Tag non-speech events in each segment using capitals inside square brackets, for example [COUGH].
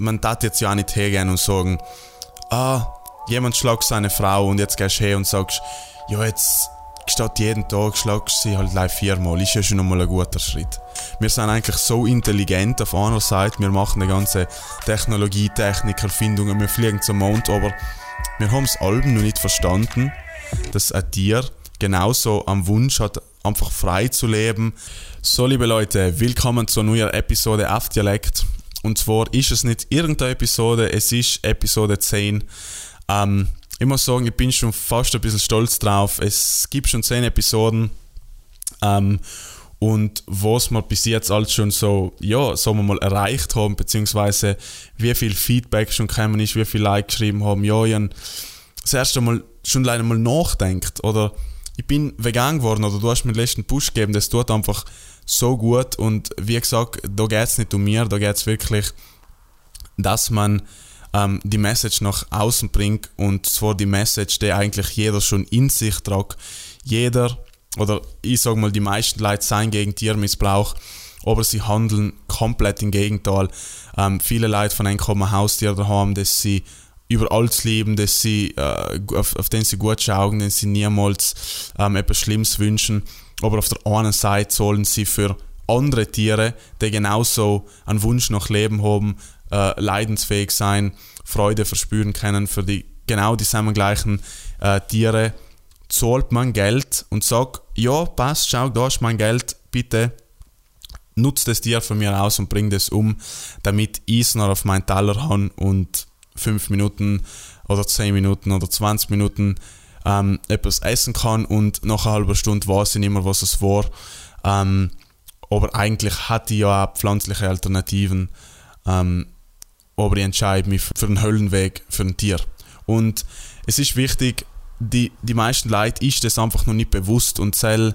Man darf jetzt ja auch nicht hergehen und sagen, ah, jemand schlägt seine Frau und jetzt gehst du her und sagst, ja, jetzt statt jeden Tag schlagst du sie halt live viermal, ist ja schon einmal ein guter Schritt. Wir sind eigentlich so intelligent auf einer Seite, wir machen die ganze Technologie, Technik, Erfindungen, wir fliegen zum Mond, aber wir haben es Alben noch nicht verstanden, dass ein Tier genauso am Wunsch hat, einfach frei zu leben. So, liebe Leute, willkommen zur neuen Episode auf Dialekt. Und zwar ist es nicht irgendeine Episode, es ist Episode 10. Ähm, ich muss sagen, ich bin schon fast ein bisschen stolz drauf. Es gibt schon 10 Episoden. Ähm, und was wir bis jetzt alles schon so, ja, sagen wir mal, erreicht haben, beziehungsweise wie viel Feedback schon gekommen ist, wie viel Like geschrieben haben, ja, ich das erste Mal schon leider mal nachdenkt oder ich bin vegan geworden oder du hast mir den letzten Push gegeben, das tut einfach so gut und wie gesagt, da geht es nicht um mir, da geht es wirklich, dass man ähm, die Message nach außen bringt und zwar die Message, die eigentlich jeder schon in sich tragt. Jeder, oder ich sage mal, die meisten Leute sein gegen Tiermissbrauch, aber sie handeln komplett im Gegenteil. Ähm, viele Leute von einem kommen Haustiere haben, dass sie über alles lieben, dass sie, äh, auf, auf den sie gut schauen, dass sie niemals ähm, etwas Schlimmes wünschen. Aber auf der anderen Seite sollen sie für andere Tiere, die genauso einen Wunsch nach Leben haben, äh, leidensfähig sein, Freude verspüren können für die genau dieselben gleichen äh, Tiere, zahlt man Geld und sagt, ja, passt, schau, da ist mein Geld, bitte nutzt das Tier von mir aus und bring das um, damit ich es noch auf meinen Teller habe und 5 Minuten oder 10 Minuten oder 20 Minuten ähm, etwas essen kann und nach einer halben Stunde weiß ich nicht mehr, was es war. Ähm, aber eigentlich hatte ich ja auch pflanzliche Alternativen. Ähm, aber ich entscheide mich für einen Höllenweg für ein Tier. Und es ist wichtig, die, die meisten Leute ist das einfach noch nicht bewusst und das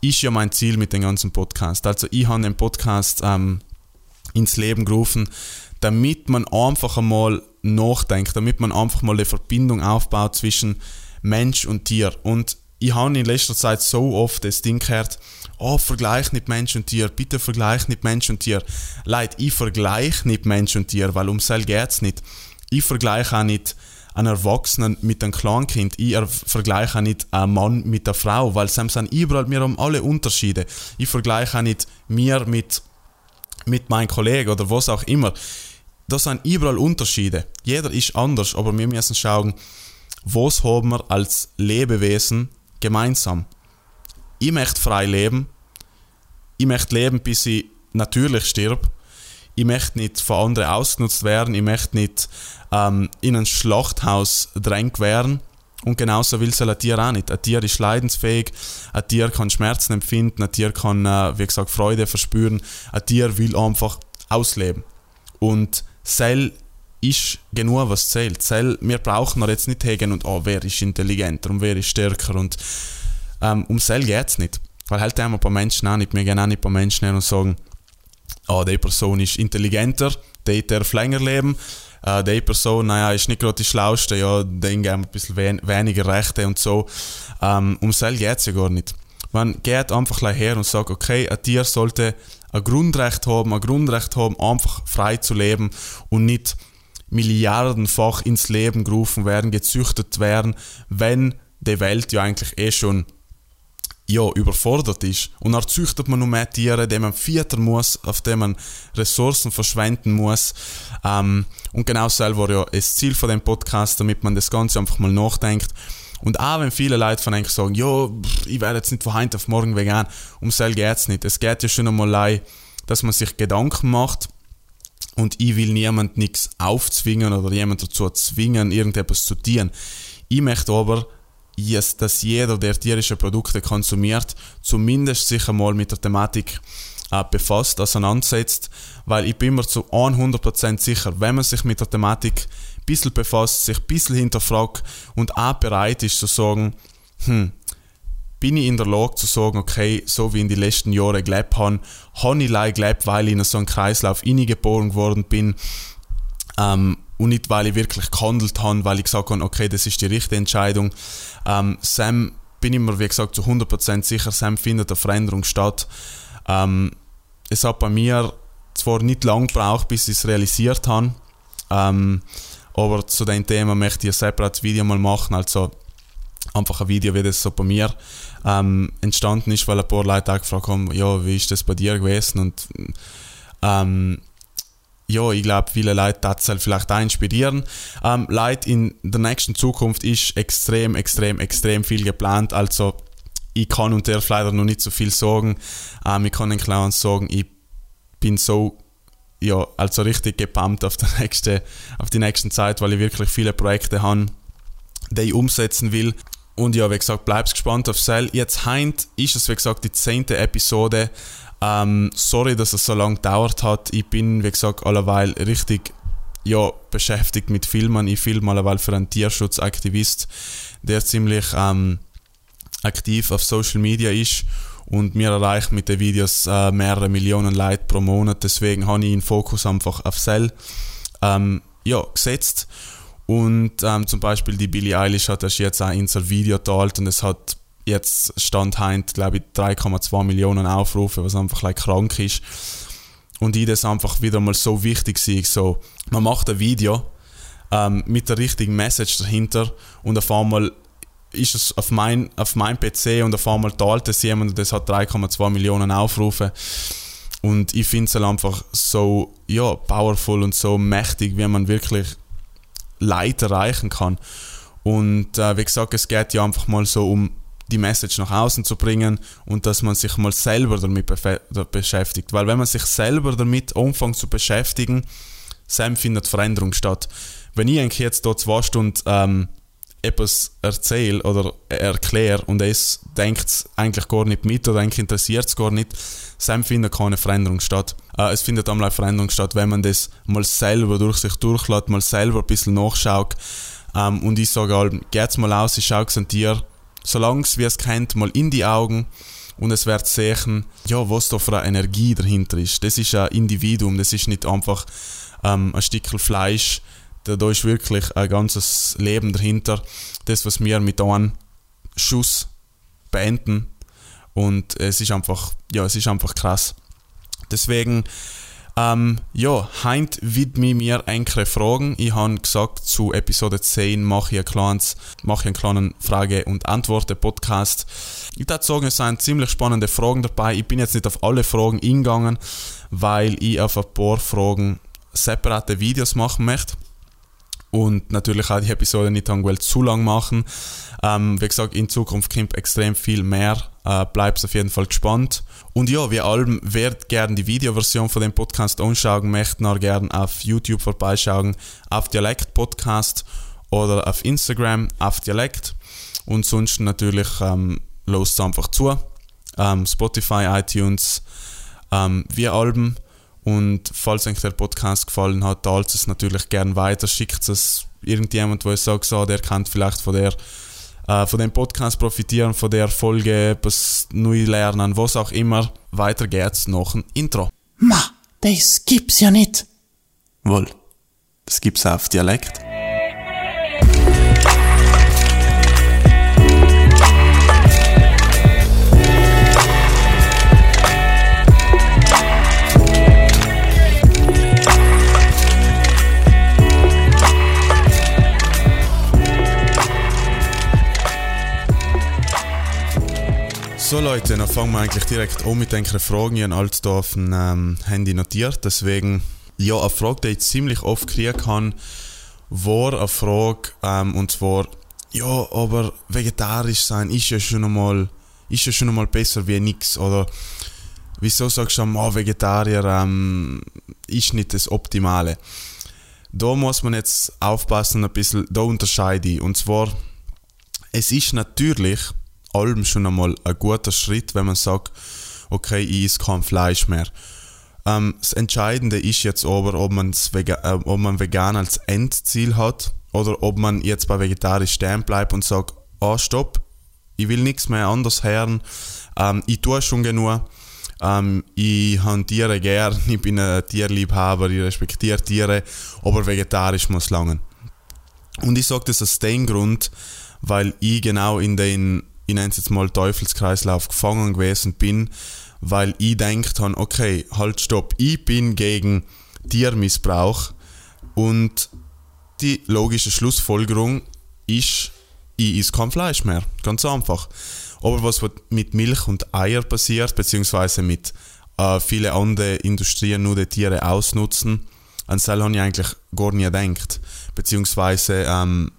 ist ja mein Ziel mit dem ganzen Podcast. Also ich habe den Podcast ähm, ins Leben gerufen, damit man einfach einmal nachdenkt, damit man einfach mal eine Verbindung aufbaut zwischen Mensch und Tier. Und ich habe in letzter Zeit so oft das Ding gehört, oh, vergleich nicht Mensch und Tier, bitte vergleich nicht Mensch und Tier. Leid, ich vergleiche nicht Mensch und Tier, weil um das geht es nicht. Ich vergleiche auch nicht einen Erwachsenen mit einem Kleinkind. Ich vergleiche auch nicht einen Mann mit einer Frau, weil sie sind überall, wir haben alle Unterschiede. Ich vergleiche auch nicht mir mit, mit meinem Kollegen oder was auch immer. Da sind überall Unterschiede. Jeder ist anders, aber wir müssen schauen, was haben wir als Lebewesen gemeinsam. Ich möchte frei leben. Ich möchte leben, bis ich natürlich stirb. Ich möchte nicht von anderen ausgenutzt werden. Ich möchte nicht ähm, in ein Schlachthaus drängt werden. Und genauso will es ein Tier auch nicht. Ein Tier ist leidensfähig, ein Tier kann Schmerzen empfinden, ein Tier kann, äh, wie gesagt, Freude verspüren. Ein Tier will einfach ausleben. Und Cell ist genug, was zählt. Zell, wir brauchen jetzt nicht hegen und oh, wer ist intelligenter und wer ist stärker und ähm, um Cell geht es nicht. Weil halt haben ein paar Menschen auch nicht. Wir gehen auch nicht ein paar Menschen her und sagen, oh, die Person ist intelligenter, die darf länger leben, äh, die Person, naja, ist nicht gerade die Schlauste, ja, denen geben wir ein bisschen wen weniger Rechte und so. Ähm, um Cell geht es ja gar nicht. Man geht einfach her und sagt, okay, ein Tier sollte ein Grundrecht haben, ein Grundrecht haben, einfach frei zu leben und nicht milliardenfach ins Leben gerufen werden, gezüchtet werden, wenn die Welt ja eigentlich eh schon ja, überfordert ist. Und dann züchtet man noch mehr Tiere, die man füttern muss, auf die man Ressourcen verschwenden muss. Ähm, und genau war ja das Ziel von dem Podcast, damit man das Ganze einfach mal nachdenkt. Und auch wenn viele Leute von eigentlich sagen, ja, ich werde jetzt nicht von heute auf morgen vegan, um das geht es nicht. Es geht ja schon einmal, dass man sich Gedanken macht, und ich will niemand nichts aufzwingen oder jemand dazu zwingen, irgendetwas zu tun. Ich möchte aber, dass jeder, der tierische Produkte konsumiert, zumindest sich einmal mit der Thematik äh, befasst, auseinandersetzt, weil ich bin mir zu 100% sicher, wenn man sich mit der Thematik ein bisschen befasst, sich ein bisschen hinterfragt und auch bereit ist zu sagen, hm, bin ich in der Lage zu sagen, okay, so wie in den letzten Jahren gelebt habe, habe ich leider gelebt, weil ich in so einen Kreislauf reingeboren worden bin ähm, und nicht, weil ich wirklich gehandelt habe, weil ich gesagt habe, okay, das ist die richtige Entscheidung. Ähm, Sam, bin ich mir, wie gesagt, zu 100% sicher, Sam findet eine Veränderung statt. Ähm, es hat bei mir zwar nicht lange gebraucht, bis ich es realisiert habe, Ähm, aber zu dem Thema möchte ich ein separates Video mal machen, also einfach ein Video, wie das so bei mir ähm, entstanden ist, weil ein paar Leute auch gefragt haben, ja, wie ist das bei dir gewesen und ähm, ja, ich glaube, viele Leute das vielleicht auch inspirieren. Ähm, Leute in der nächsten Zukunft ist extrem, extrem, extrem viel geplant. Also ich kann und darf leider noch nicht so viel sagen. Ähm, ich kann den Clowns sagen, ich bin so ja, also richtig gepumpt auf, der nächste, auf die nächste Zeit, weil ich wirklich viele Projekte habe, die ich umsetzen will. Und ja, wie gesagt, bleibst gespannt auf Cell. Jetzt heint ist es, wie gesagt, die zehnte Episode. Ähm, sorry, dass es so lange gedauert hat. Ich bin, wie gesagt, alleweil richtig ja, beschäftigt mit Filmen. Ich filme alleweil für einen Tierschutzaktivist, der ziemlich ähm, aktiv auf Social Media ist und mir erreicht mit den Videos äh, mehrere Millionen Leute pro Monat. Deswegen habe ich den Fokus einfach auf Cell ähm, ja, gesetzt. Und ähm, zum Beispiel die Billie Eilish hat erst jetzt auch in sein Video geteilt und es hat jetzt Stand heute, glaube ich, 3,2 Millionen Aufrufe, was einfach like, krank ist. Und ich das einfach wieder mal so wichtig sehe. So, man macht ein Video ähm, mit der richtigen Message dahinter und auf einmal ist es auf mein, auf mein PC und auf einmal teilt es jemand und das hat 3,2 Millionen Aufrufe. Und ich finde es halt einfach so ja, powerful und so mächtig, wie man wirklich Leute erreichen kann. Und äh, wie gesagt, es geht ja einfach mal so um die Message nach außen zu bringen und dass man sich mal selber damit beschäftigt. Weil wenn man sich selber damit anfängt zu beschäftigen, dann findet Veränderung statt. Wenn ich eigentlich jetzt dort zwei Stunden ähm, etwas erzähle oder erkläre und es denkt eigentlich gar nicht mit oder eigentlich interessiert es gar nicht, dann findet keine Veränderung statt. Äh, es findet einmal eine Veränderung statt, wenn man das mal selber durch sich durchlässt, mal selber ein bisschen nachschaut. Ähm, und ich sage halt, geht's mal aus, ich schaue es an dir, solange es wie es kennt, mal in die Augen und es wird sehen, ja, was da für eine Energie dahinter ist. Das ist ein Individuum, das ist nicht einfach ähm, ein Stückchen Fleisch, da, ist wirklich ein ganzes Leben dahinter. Das, was wir mit einem Schuss beenden. Und es ist einfach, ja, es ist einfach krass. Deswegen, ähm, ja, heint widme mir enkere Fragen. Ich habe gesagt, zu Episode 10 mache ich, ein kleines, mache ich einen kleinen Frage- und Antworten-Podcast. Ich würde sagen, es sind ziemlich spannende Fragen dabei. Ich bin jetzt nicht auf alle Fragen eingegangen, weil ich auf ein paar Fragen separate Videos machen möchte und natürlich auch die Episode nicht zu lang machen. Ähm, wie gesagt, in Zukunft kommt extrem viel mehr. Äh, Bleibt auf jeden Fall gespannt. Und ja, wie allem, wer gerne die Videoversion von dem Podcast anschauen möchte, noch gerne auf YouTube vorbeischauen, auf Dialekt Podcast oder auf Instagram auf Dialekt. Und sonst natürlich ähm, los einfach zu. Ähm, Spotify, iTunes, ähm, wie Alben. Und falls euch der Podcast gefallen hat, teilt es natürlich gerne weiter, schickt es irgendjemand, wo ihr sagt, so, der kann vielleicht von der äh, von dem Podcast profitieren, von der Folge etwas neu lernen, was auch immer. Weiter geht's noch ein Intro. Ma, das gibt's ja nicht. Wohl, das gibt's auf Dialekt. So Leute, dann fangen wir eigentlich direkt an mit Fragen. Ich habe alles hier auf dem ähm, Handy notiert. Deswegen, ja, eine Frage, die ich ziemlich oft kriegen kann, war eine Frage, ähm, und zwar, ja, aber vegetarisch sein ist ja schon einmal, ist ja schon einmal besser wie nichts. Oder wieso sagst du, oh, Vegetarier ähm, ist nicht das Optimale? Da muss man jetzt aufpassen, ein bisschen, da unterscheide ich. Und zwar, es ist natürlich allem schon einmal ein guter Schritt, wenn man sagt, okay, ich esse kein Fleisch mehr. Ähm, das Entscheidende ist jetzt aber, ob, Vega äh, ob man vegan als Endziel hat oder ob man jetzt bei vegetarisch stehen bleibt und sagt, ah, stopp, ich will nichts mehr anders hören, ähm, ich tue schon genug, ähm, ich habe Tiere gern, [LAUGHS] ich bin ein Tierliebhaber, ich respektiere Tiere, aber vegetarisch muss langen. Und ich sage das aus dem Grund, weil ich genau in den ich nenne es jetzt mal Teufelskreislauf, gefangen gewesen bin, weil ich denkt habe, okay, halt stopp, ich bin gegen Tiermissbrauch, Und die logische Schlussfolgerung ist, ich esse kein Fleisch mehr. Ganz einfach. Aber was mit Milch und Eier passiert, beziehungsweise mit äh, vielen anderen Industrien nur die Tiere ausnutzen, an das habe ich eigentlich gar nie gedacht. Beziehungsweise ähm,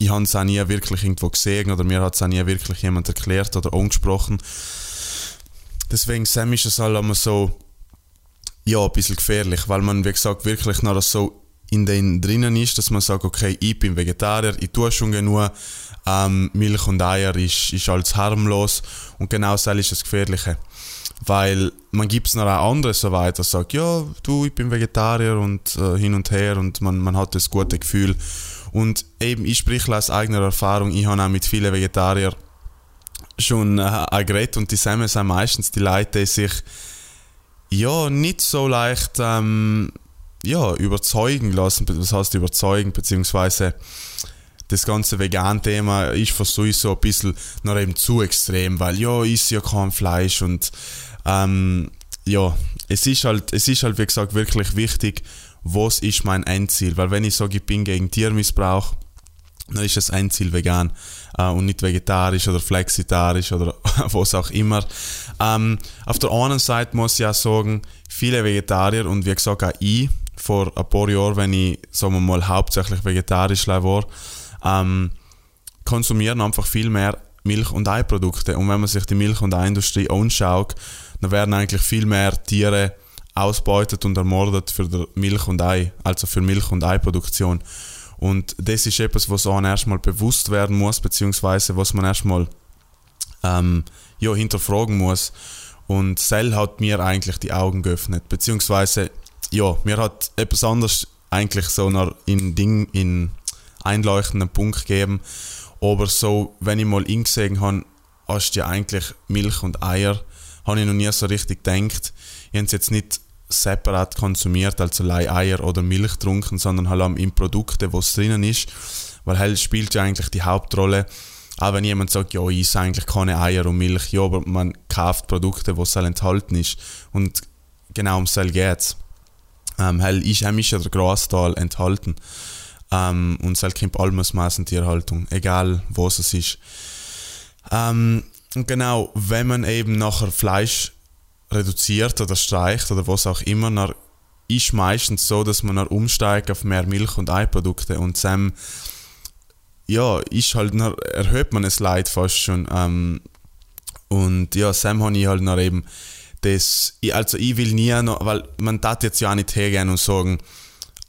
ich habe es auch nie wirklich irgendwo gesehen oder mir hat es auch nie wirklich jemand erklärt oder angesprochen. Deswegen Sam ist es halt immer so, ja, ein bisschen gefährlich, weil man, wie gesagt, wirklich noch so in den drinnen ist, dass man sagt, okay, ich bin Vegetarier, ich tue schon genug, ähm, Milch und Eier ist, ist alles harmlos und genau das ist das Gefährliche. Weil man gibt es noch auch andere so weiter, sagt, ja, du, ich bin Vegetarier und äh, hin und her und man, man hat das gute Gefühl. Und eben, ich spreche aus eigener Erfahrung, ich habe auch mit vielen Vegetariern schon äh, geredet und die sind meistens die Leute, die sich ja nicht so leicht ähm, ja, überzeugen lassen, was heißt überzeugen, beziehungsweise das ganze Vegan-Thema ist für so ein bisschen noch eben zu extrem, weil ja, ist ja kein Fleisch und ähm, ja, es ist halt, es ist halt wie gesagt wirklich wichtig, was ist mein Endziel, weil wenn ich sage, ich bin gegen Tiermissbrauch, dann ist das Endziel vegan äh, und nicht vegetarisch oder flexitarisch oder [LAUGHS] was auch immer. Ähm, auf der anderen Seite muss ich auch sagen, viele Vegetarier und wie gesagt auch ich, vor ein paar Jahren, wenn ich, sagen wir mal, hauptsächlich vegetarisch war, ähm, konsumieren einfach viel mehr Milch- und Eiprodukte. Und wenn man sich die Milch- und Eiindustrie anschaut, dann werden eigentlich viel mehr Tiere ausbeutet und ermordet für Milch und Ei, also für Milch- und Eiproduktion. Und das ist etwas, was einem erstmal bewusst werden muss, beziehungsweise was man erstmal ähm, ja, hinterfragen muss. Und Cell hat mir eigentlich die Augen geöffnet, beziehungsweise ja, mir hat etwas anderes eigentlich so noch in Ding, in einleuchtenden Punkt gegeben. Aber so, wenn ich mal ingesehen habe, hast du ja eigentlich Milch und Eier, habe ich noch nie so richtig gedacht. Ich habe es jetzt nicht separat konsumiert, also Eier oder Milch getrunken, sondern halt in Produkten, wo es drinnen ist. Weil halt spielt ja eigentlich die Hauptrolle. Auch wenn jemand sagt, ja, ich esse eigentlich keine Eier und Milch, ja, aber man kauft Produkte, wo es enthalten ist. Und genau um das geht es ähm, hell ist heimisch der Großteil enthalten. Ähm, und es kommt alles Massentierhaltung, egal was es ist. Ähm, und genau, wenn man eben nachher Fleisch reduziert oder streicht oder was auch immer, dann ist meistens so, dass man dann umsteigt auf mehr Milch- und Eiprodukte und dann ja, ist halt, dann erhöht man es Leid fast schon. Ähm, und ja, Sam habe ich halt noch eben das, also ich will nie noch, weil man darf jetzt ja auch nicht hergehen und sagen,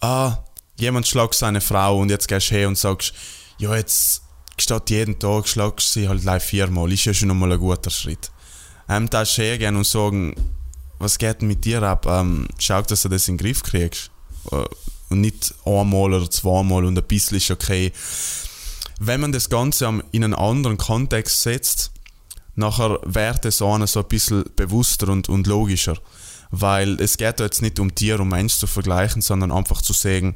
ah, jemand schlagt seine Frau und jetzt gehst du her und sagst, ja, jetzt statt jeden Tag schlagst du sie halt gleich viermal, ist ja schon einmal ein guter Schritt. Darfst du hergehen und sagen, was geht denn mit dir ab? Ähm, schau, dass du das in den Griff kriegst. Äh, und nicht einmal oder zweimal und ein bisschen ist okay. Wenn man das Ganze in einen anderen Kontext setzt, nachher wird es so ein bisschen bewusster und, und logischer. Weil es geht da jetzt nicht um Tier und Mensch zu vergleichen, sondern einfach zu sagen,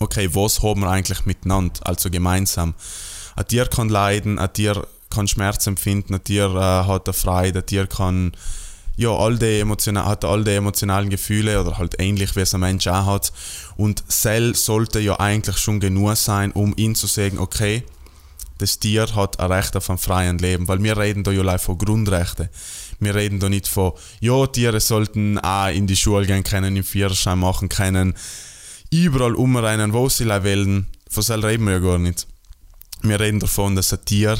okay, was haben wir eigentlich miteinander, also gemeinsam. Ein Tier kann leiden, ein Tier kann Schmerz empfinden, ein Tier äh, hat eine Freude, ein Tier kann ja, all die hat all die emotionalen Gefühle oder halt ähnlich wie es ein Mensch auch hat. Und Cell sollte ja eigentlich schon genug sein, um ihn zu sagen, okay, das Tier hat ein Recht auf ein freies Leben, weil wir reden da ja von Grundrechten. Wir reden da nicht von, ja, Tiere sollten auch in die Schule gehen können, im Führerschein machen können, überall umrennen, wo sie wollen. Von so reden wir ja gar nicht. Wir reden davon, dass ein Tier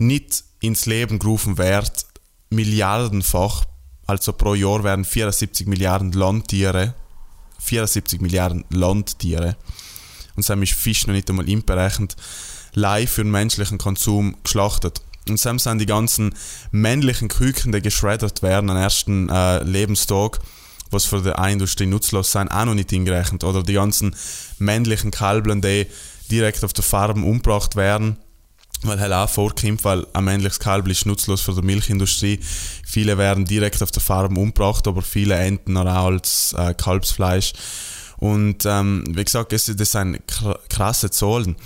nicht ins Leben gerufen wird, milliardenfach, also pro Jahr werden 74 Milliarden Landtiere, 74 Milliarden Landtiere, und so ist Fisch noch nicht einmal inberechnet, live für den menschlichen Konsum geschlachtet. Und dann sind die ganzen männlichen Küken, die geschreddert werden am ersten äh, Lebenstag, was für die Industrie nutzlos sind, auch noch nicht hingerechnet. Oder die ganzen männlichen Kalblen, die direkt auf der Farm umgebracht werden, weil auch vorkommt, weil ein männliches Kalb ist nutzlos für die Milchindustrie. Viele werden direkt auf der Farm umgebracht, aber viele enden auch als äh, Kalbsfleisch. Und ähm, wie gesagt, das, das sind krasse Zahlen.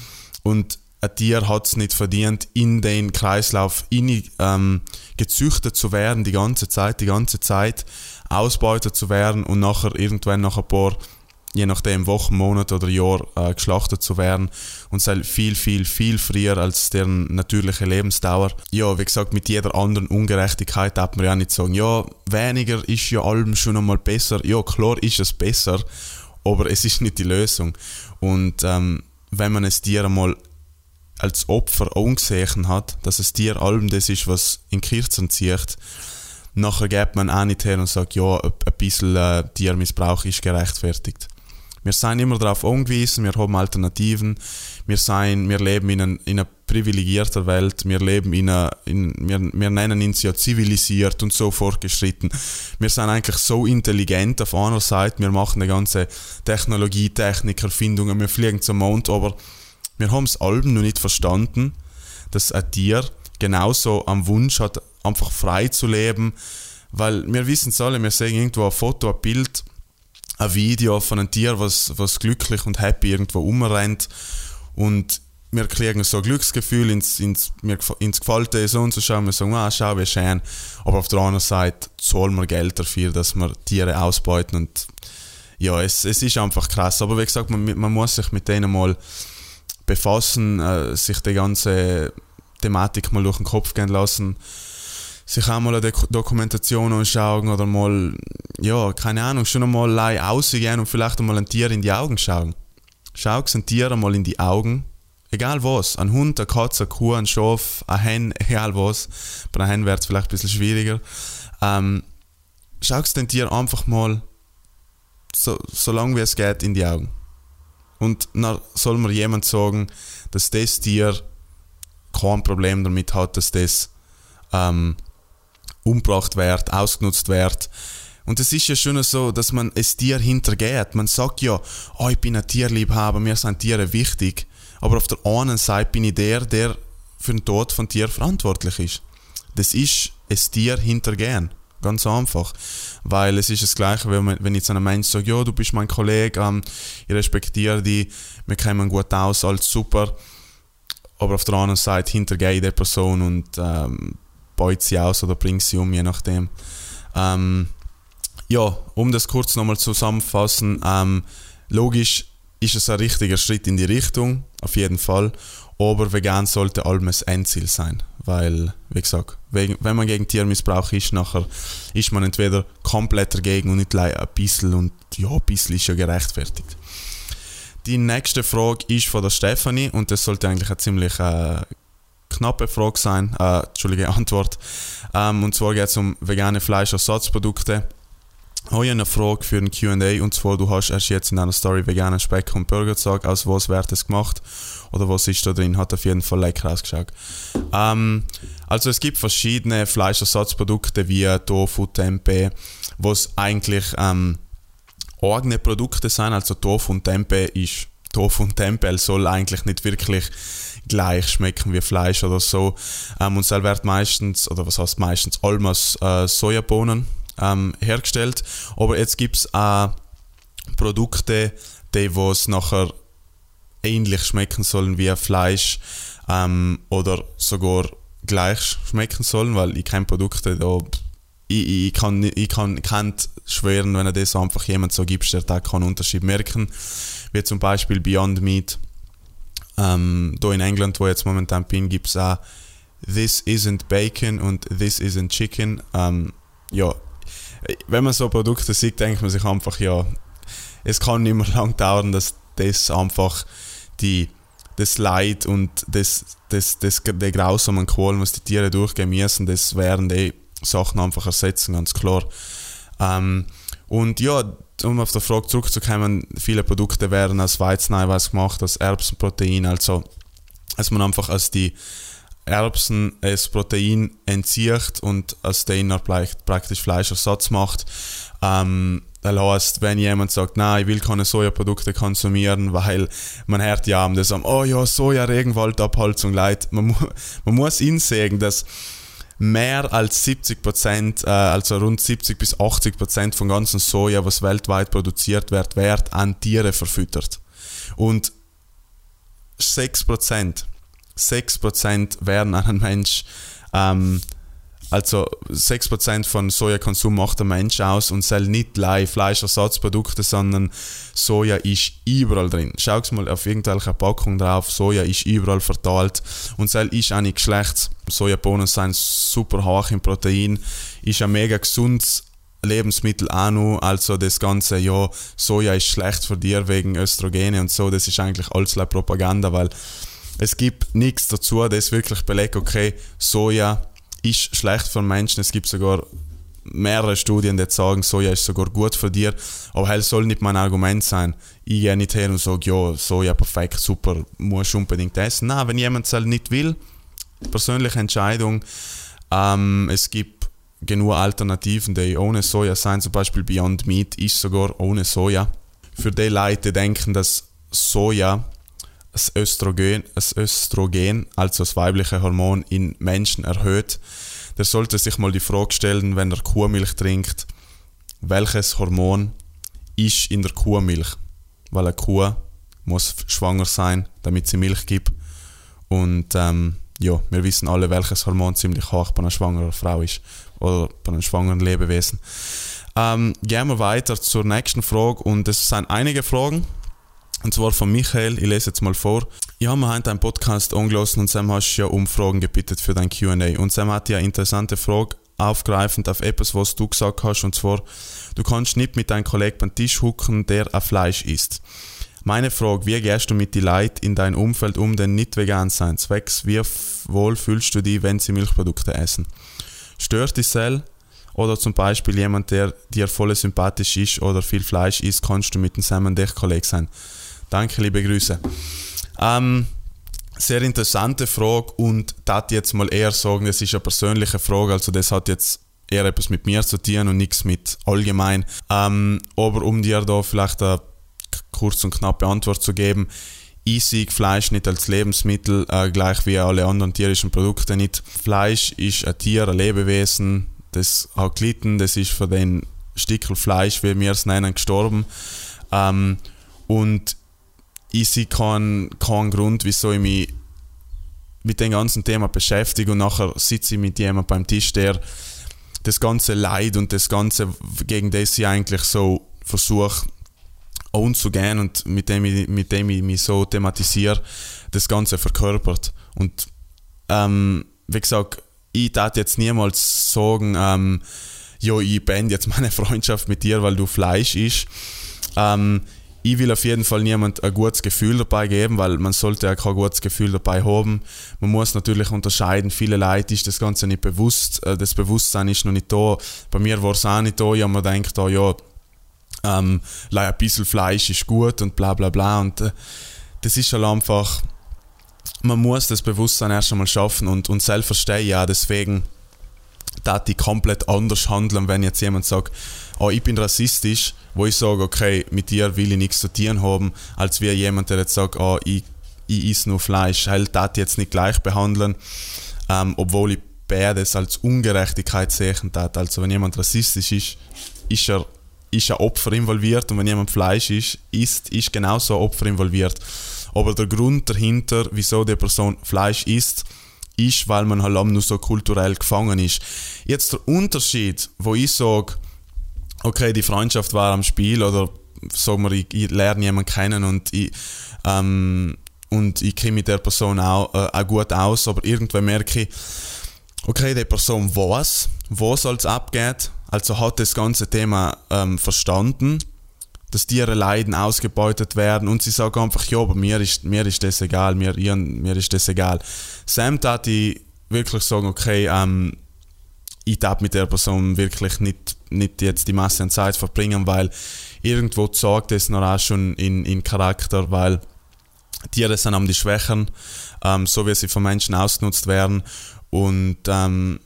Und ein Tier hat es nicht verdient, in den Kreislauf in, ähm, gezüchtet zu werden, die ganze Zeit, die ganze Zeit ausbeutet zu werden und nachher irgendwann nach ein paar je nachdem Wochen, Monat oder Jahr äh, geschlachtet zu werden und sei viel, viel, viel früher als deren natürliche Lebensdauer. Ja, wie gesagt, mit jeder anderen Ungerechtigkeit darf man ja nicht sagen, ja, weniger ist ja allem schon einmal besser. Ja, klar ist es besser, aber es ist nicht die Lösung. Und ähm, wenn man es dir einmal als Opfer angesehen hat, dass es dir allem das ist, was in Kirchen zieht, nachher geht man auch nicht her und sagt, ja, ein bisschen äh, Tiermissbrauch ist gerechtfertigt. Wir sind immer darauf angewiesen, wir haben Alternativen, wir, sind, wir leben in, ein, in einer privilegierten Welt, wir leben in einer, in, wir, wir nennen uns ja zivilisiert und so fortgeschritten. Wir sind eigentlich so intelligent auf einer Seite, wir machen eine ganze Technologie, Technik, Erfindungen, wir fliegen zum Mond, aber wir haben es allem noch nicht verstanden, dass ein Tier genauso am Wunsch hat, einfach frei zu leben, weil wir wissen es alle, wir sehen irgendwo ein Foto, ein Bild, ein Video von einem Tier, was, was glücklich und happy irgendwo umrennt und wir kriegen so ein Glücksgefühl, ins, ins, mir, ins gefällt so und so schauen, wir sagen, ah, schau, wie schön. Aber auf der anderen Seite zahlen wir Geld dafür, dass wir Tiere ausbeuten und ja, es, es ist einfach krass. Aber wie gesagt, man, man muss sich mit denen mal befassen, äh, sich die ganze Thematik mal durch den Kopf gehen lassen sich auch mal eine Dokumentation anschauen oder mal, ja, keine Ahnung, schon einmal rausgehen und vielleicht einmal ein Tier in die Augen schauen. Schau ein Tier einmal in die Augen, egal was, ein Hund, eine Katze, eine Kuh, ein Schaf, ein Hen, [LAUGHS] egal was. Bei einem Hen wird es vielleicht ein bisschen schwieriger. Ähm, schau den Tier einfach mal, so, so lange wie es geht, in die Augen. Und dann soll mir jemand sagen, dass das Tier kein Problem damit hat, dass das ähm, umgebracht wird, ausgenutzt wird. Und es ist ja schon so, dass man es Tier hintergeht. Man sagt ja, oh, ich bin ein Tierliebhaber, mir sind Tiere wichtig. Aber auf der anderen Seite bin ich der, der für den Tod von Tier verantwortlich ist. Das ist es Tier hintergehen. Ganz einfach. Weil es ist das Gleiche, wenn, wenn jetzt ein Mensch sagt, ja, du bist mein Kollege, ähm, ich respektiere dich, wir kommen gut aus, alles super. Aber auf der anderen Seite hintergehe ich die Person und ähm, beut sie aus oder bringt sie um, je nachdem. Ähm, ja, um das kurz nochmal zusammenzufassen, ähm, logisch ist es ein richtiger Schritt in die Richtung, auf jeden Fall, aber vegan sollte allem ein Endziel sein, weil, wie gesagt, wenn man gegen Tiermissbrauch ist, nachher ist man entweder komplett dagegen und nicht ein bisschen und ja, ein bisschen ist ja gerechtfertigt. Die nächste Frage ist von der Stefanie und das sollte eigentlich eine ziemlich äh, knappe Frage sein, äh, entschuldige [LAUGHS] Antwort. Ähm, und zwar geht es um vegane Fleischersatzprodukte. Habe ich eine Frage für ein Q&A und zwar, du hast erst jetzt in einer Story veganen Speck und Burger gesagt, aus was wird es gemacht oder was ist da drin, hat auf jeden Fall lecker ausgeschaut. Ähm, also es gibt verschiedene Fleischersatzprodukte wie Tofu, Tempeh, was eigentlich ähm, eigene Produkte sind, also Tofu und Tempeh ist Tofu und Tempeh soll eigentlich nicht wirklich gleich schmecken wie Fleisch oder so. Ähm, und es wird meistens, oder was heißt meistens, almas äh, Sojabohnen ähm, hergestellt. Aber jetzt gibt es auch Produkte, die nachher ähnlich schmecken sollen wie Fleisch ähm, oder sogar gleich schmecken sollen, weil ich kenne Produkte da ich, ich, kann, ich kann, kann schwören, wenn er das einfach jemand so gibt, der da keinen Unterschied merken. Wie zum Beispiel Beyond Meat ähm, da in England, wo ich jetzt momentan bin, gibt es auch This isn't Bacon und This isn't Chicken. Ähm, ja, wenn man so Produkte sieht, denkt man sich einfach, ja, es kann nicht mehr [LAUGHS] lang dauern, dass das einfach die, das Leid und das, das, das, der grausamen Qualen, was die Tiere durchgehen müssen, das werden die Sachen einfach ersetzen, ganz klar. Ähm, und ja, um auf die Frage zurückzukommen, viele Produkte werden aus Weizeneiweiß gemacht, aus Erbsenprotein, also dass man einfach aus die Erbsen das Protein entzieht und aus denen praktisch Fleischersatz macht. Ähm, das heißt, wenn jemand sagt, nein, ich will keine Sojaprodukte konsumieren, weil man hört ja, das sagen, oh ja, Soja, Regenwaldabholzung, leid. Man, man muss sehen, dass mehr als 70 Prozent, äh, also rund 70 bis 80 Prozent von ganzen Soja, was weltweit produziert wird, wird an Tiere verfüttert. Und 6 Prozent, 6 Prozent werden an einen Mensch ähm, also 6% von Sojakonsum macht der Mensch aus und soll nicht live Fleischersatzprodukte, sondern Soja ist überall drin. Schau mal auf irgendwelche Packung drauf, Soja ist überall verteilt und soll ist auch nicht schlecht. Sojabohnen sind super hoch im Protein, ist ein mega gesundes Lebensmittel auch noch, also das ganze, ja, Soja ist schlecht für dir wegen Östrogene und so, das ist eigentlich alles Propaganda, weil es gibt nichts dazu, das wirklich belegt, okay, Soja ist schlecht für Menschen. Es gibt sogar mehrere Studien, die sagen, Soja ist sogar gut für dir. Aber das soll nicht mein Argument sein. Ich gehe nicht her und sage, ja, Soja perfekt, super, muss unbedingt essen. Nein, wenn jemand es halt nicht will, persönliche Entscheidung. Ähm, es gibt genug Alternativen, die ohne Soja sind. Zum Beispiel Beyond Meat ist sogar ohne Soja. Für die Leute, die denken, dass Soja das Östrogen, das Östrogen, also das weibliche Hormon in Menschen erhöht, der sollte sich mal die Frage stellen, wenn er Kuhmilch trinkt, welches Hormon ist in der Kuhmilch? Weil eine Kuh muss schwanger sein, damit sie Milch gibt. Und ähm, ja, wir wissen alle, welches Hormon ziemlich hoch bei einer schwangeren Frau ist oder bei einem schwangeren Lebewesen. Ähm, gehen wir weiter zur nächsten Frage und es sind einige Fragen und zwar von Michael, ich lese jetzt mal vor. Ja, wir haben deinen Podcast angelassen und Sam hast ja um Fragen gebeten für dein Q&A. Und Sam hat ja eine interessante Frage aufgreifend auf etwas, was du gesagt hast, und zwar, du kannst nicht mit deinem Kollegen beim Tisch hucken, der ein Fleisch isst. Meine Frage, wie gehst du mit den Leuten in deinem Umfeld um, die nicht vegan sind? Zwecks, wie wohl fühlst du dich, wenn sie Milchprodukte essen? Stört dich Cell? Oder zum Beispiel jemand, der dir voll sympathisch ist oder viel Fleisch isst, kannst du mit dem Sam und Kollege sein? Danke, liebe Grüße. Ähm, sehr interessante Frage und das jetzt mal eher sagen, das ist eine persönliche Frage, also das hat jetzt eher etwas mit mir zu tun und nichts mit allgemein. Ähm, aber um dir da vielleicht eine kurz und knappe Antwort zu geben, ich sehe Fleisch nicht als Lebensmittel, äh, gleich wie alle anderen tierischen Produkte nicht. Fleisch ist ein Tier, ein Lebewesen, das hat gelitten, das ist für den Stickel Fleisch, wie wir es nennen, gestorben. Ähm, und ich sehe keinen, keinen Grund, wieso ich mich mit dem ganzen Thema beschäftige und nachher sitze ich mit jemandem beim Tisch, der das ganze Leid und das ganze, gegen das ich eigentlich so versuche umzugehen und mit dem, ich, mit dem ich mich so thematisiere, das Ganze verkörpert. Und ähm, wie gesagt, ich darf jetzt niemals sagen, ähm, ja, ich beende jetzt meine [LAUGHS] Freundschaft mit dir, weil du Fleisch isst. Ähm, ich will auf jeden Fall niemand ein gutes Gefühl dabei geben, weil man sollte ja kein gutes Gefühl dabei haben. Man muss natürlich unterscheiden, viele Leute ist das Ganze nicht bewusst, äh, das Bewusstsein ist noch nicht da. Bei mir war es auch nicht da, ich habe mir gedacht, oh, ja, ähm, ein bisschen Fleisch ist gut und bla bla bla und äh, das ist halt einfach, man muss das Bewusstsein erst einmal schaffen und, und selbst verstehen, ja, deswegen da die komplett anders handeln, wenn jetzt jemand sagt, oh, ich bin rassistisch, wo ich sage, okay, mit dir will ich nichts zu tun haben, als wie jemand, der jetzt sagt, oh, ich, ich esse nur Fleisch. Halt, das jetzt nicht gleich behandeln, ähm, obwohl ich beides als Ungerechtigkeit sehen darf. Also wenn jemand rassistisch ist, ist er, ist ein Opfer involviert und wenn jemand Fleisch isst, isst, ist genauso ein Opfer involviert. Aber der Grund dahinter, wieso die Person Fleisch isst, ist, weil man halt nur so kulturell gefangen ist. Jetzt der Unterschied, wo ich sage, okay, die Freundschaft war am Spiel oder sagen wir, ich, ich lerne jemanden kennen und ich, ähm, und ich kenne mit der Person auch, äh, auch gut aus, aber irgendwann merke ich, okay, die Person weiß, was als abgeht, also hat das ganze Thema ähm, verstanden, dass Tiere leiden, ausgebeutet werden und sie sagen einfach, ja, aber mir ist, mir ist das egal, mir, mir ist das egal. Sam tat ich wirklich sagen, okay, ähm, ich darf mit der Person wirklich nicht, nicht jetzt die Masse an Zeit verbringen, weil irgendwo sagt es noch auch schon in, in Charakter, weil Tiere sind am die Schwächen, ähm, so wie sie von Menschen ausgenutzt werden und ähm,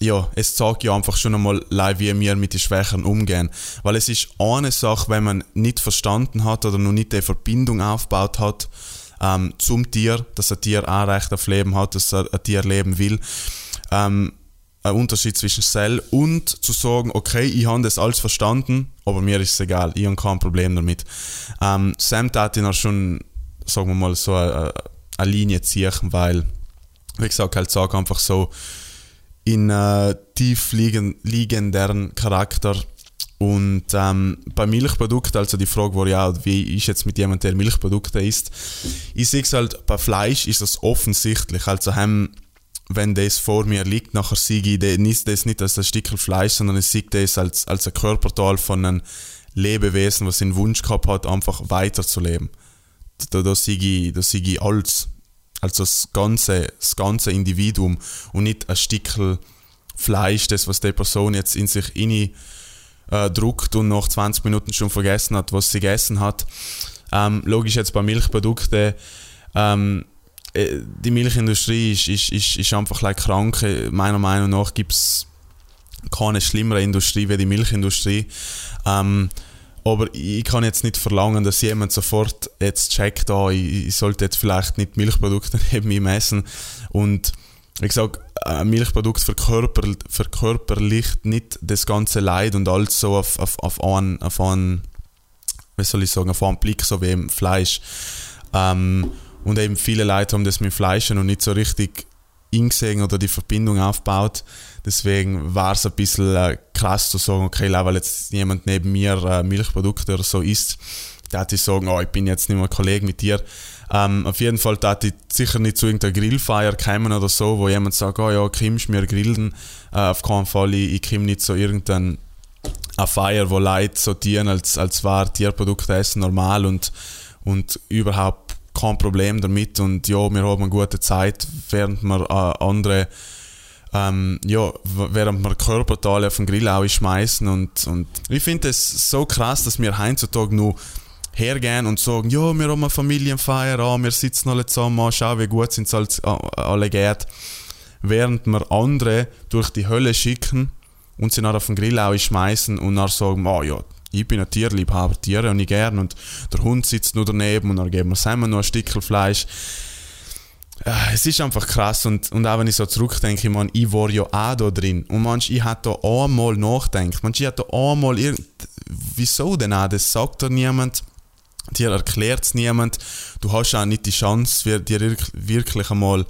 ja, es zeigt ja einfach schon einmal, wie wir mit den Schwächen umgehen. Weil es ist eine Sache, wenn man nicht verstanden hat oder noch nicht die Verbindung aufgebaut hat ähm, zum Tier, dass ein Tier auch Recht auf Leben hat, dass ein Tier leben will. Ähm, ein Unterschied zwischen Cell und zu sagen, okay, ich habe das alles verstanden, aber mir ist es egal, ich habe kein Problem damit. Ähm, Sam tat ihn auch schon, sagen wir mal, so eine, Linie ziehen, weil, wie gesagt, halt sage einfach so, in äh, tief liegen, liegenderen Charakter. Und ähm, bei Milchprodukten, also die Frage war ja, wie ist jetzt mit jemandem, der Milchprodukte isst, ich sehe es halt, bei Fleisch ist das offensichtlich. Also haben, wenn das vor mir liegt, nachher sehe ich das nicht als ein Stück Fleisch, sondern ich sehe das als, als ein Körperteil von einem Lebewesen, was den Wunsch gehabt hat, einfach weiterzuleben. Da, da sehe ich, ich alles. Also das ganze, das ganze Individuum und nicht ein Stückchen Fleisch, das, was die Person jetzt in sich inne äh, druckt und nach 20 Minuten schon vergessen hat, was sie gegessen hat. Ähm, logisch jetzt bei Milchprodukten, ähm, äh, die Milchindustrie ist, ist, ist, ist einfach like krank. Meiner Meinung nach gibt es keine schlimmere Industrie wie die Milchindustrie. Ähm, aber ich kann jetzt nicht verlangen, dass jemand sofort jetzt checkt, ah, ich, ich sollte jetzt vielleicht nicht Milchprodukte [LAUGHS] neben mir messen. Und wie gesagt, ein Milchprodukt verkörper, verkörperlicht nicht das ganze Leid und alles so auf, auf, auf, einen, auf einen, wie soll ich sagen, auf einen Blick, so wie im Fleisch. Ähm, und eben viele Leute haben das mit Fleisch noch nicht so richtig ingesehen oder die Verbindung aufbaut. Deswegen war es ein bisschen äh, krass zu sagen, okay, weil jetzt jemand neben mir äh, Milchprodukte oder so isst, da ich sagen, oh, ich bin jetzt nicht mehr Kollege mit dir. Ähm, auf jeden Fall da ich sicher nicht zu irgendeiner Grillfeier kommen oder so, wo jemand sagt, oh ja, kommst mir grillen. Äh, auf keinen Fall, ich, ich komme nicht zu irgendeiner Feier, wo Leute sortieren, als, als war Tierprodukte essen normal und, und überhaupt kein Problem damit und ja, wir haben eine gute Zeit, während wir äh, andere ähm, ja, während wir Körperteile auf den Grill schmeißen und, und ich finde es so krass, dass wir heutzutage nur hergehen und sagen, ja, wir haben eine Familienfeier, ah, wir sitzen alle zusammen, ah, schau, wie gut sind es alle geht. Während wir andere durch die Hölle schicken und sie dann auf den Grill schmeißen und dann sagen, ah, ja, ich bin ein Tierliebhaber, Tiere und ich gern und der Hund sitzt nur daneben und dann geben wir zusammen noch ein Stückchen Fleisch. Äh, es ist einfach krass und, und auch wenn ich so zurückdenke, ich meine, ich war ja auch da drin und manch, ich hatte da einmal nachgedacht, manch, ich hatte da einmal wieso denn auch, das sagt da niemand, dir erklärt es niemand, du hast auch nicht die Chance, dir wirklich einmal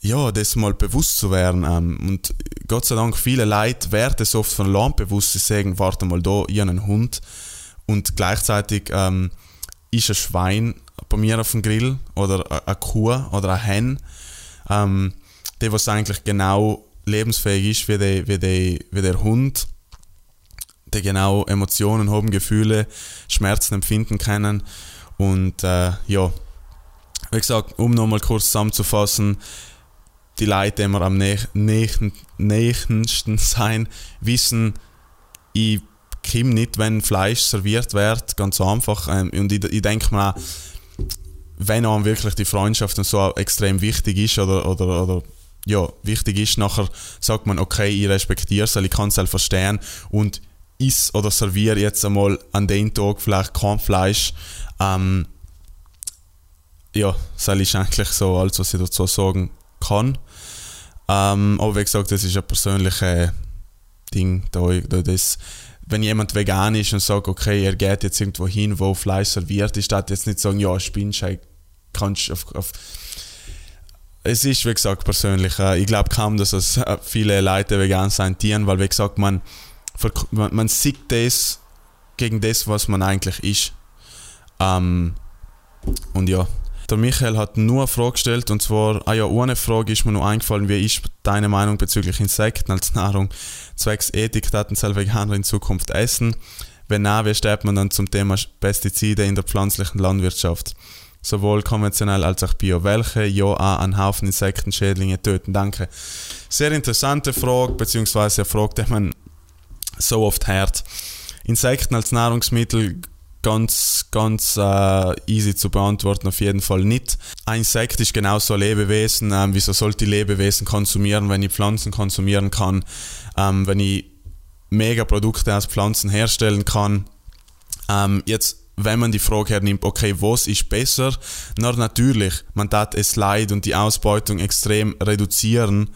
ja, das mal bewusst zu werden. Ähm, und Gott sei Dank, viele Leute werden es oft von Land bewusst, sie sagen, warte mal da, ich einen Hund. Und gleichzeitig ähm, ist ein Schwein bei mir auf dem Grill oder eine Kuh oder ein Hen, ähm, der was eigentlich genau lebensfähig ist wie der, wie der, wie der Hund, der genau Emotionen haben, Gefühle, Schmerzen empfinden können und äh, ja, wie gesagt, um nochmal kurz zusammenzufassen, die Leute, die wir am nächsten sein, wissen, ich komme nicht, wenn Fleisch serviert wird, ganz einfach. Ähm, und ich, ich denke mir auch, wenn einem wirklich die Freundschaft und so extrem wichtig ist oder, oder, oder ja, wichtig ist, nachher sagt man, okay, ich respektiere es, ich kann es halt verstehen und is oder serviere jetzt einmal an den Tag vielleicht kein Fleisch. Ähm, ja, das ist eigentlich so alles, was ich dazu sagen kann. Ähm, aber wie gesagt, das ist ein persönliches Ding. Da, da das, wenn jemand vegan ist und sagt, okay, er geht jetzt irgendwo hin, wo Fleisch serviert ist, statt jetzt nicht sagen, ja, spinnst kannst auf, auf es ist, wie gesagt, persönlich. Äh, ich glaube kaum, dass es äh, viele Leute vegan sein tieren, weil, wie gesagt, man, man, man sieht das gegen das, was man eigentlich ist. Ähm, und ja, der Michael hat nur eine Frage gestellt und zwar, ah ja, eine Frage ist mir noch eingefallen, wie ist deine Meinung bezüglich Insekten als Nahrung zwecks Ethik, Daten Veganer in Zukunft essen? Wenn nein, wie steht man dann zum Thema Pestizide in der pflanzlichen Landwirtschaft? Sowohl konventionell als auch bio. Welche ja auch einen Haufen Insektenschädlinge töten? Danke. Sehr interessante Frage, beziehungsweise eine Frage, die man so oft hört. Insekten als Nahrungsmittel ganz, ganz äh, easy zu beantworten, auf jeden Fall nicht. Ein Insekt ist genauso ein Lebewesen. Ähm, wieso sollte ich Lebewesen konsumieren, wenn ich Pflanzen konsumieren kann? Ähm, wenn ich mega Produkte aus Pflanzen herstellen kann? Ähm, jetzt wenn man die Frage hernimmt, okay, was ist besser? Na, natürlich, man darf es Leid und die Ausbeutung extrem reduzieren,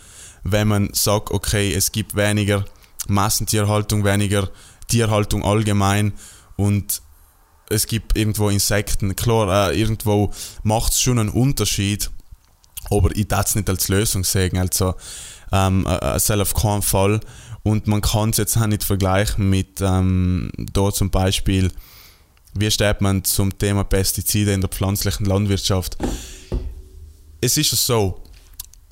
wenn man sagt, okay, es gibt weniger Massentierhaltung, weniger Tierhaltung allgemein und es gibt irgendwo Insekten. Klar, äh, irgendwo macht es schon einen Unterschied, aber ich darf es nicht als Lösung sehen. Also, ähm, äh, auf keinen Fall. Und man kann es jetzt auch nicht vergleichen mit ähm, da zum Beispiel, wie steht man zum Thema Pestizide in der pflanzlichen Landwirtschaft. Es ist so,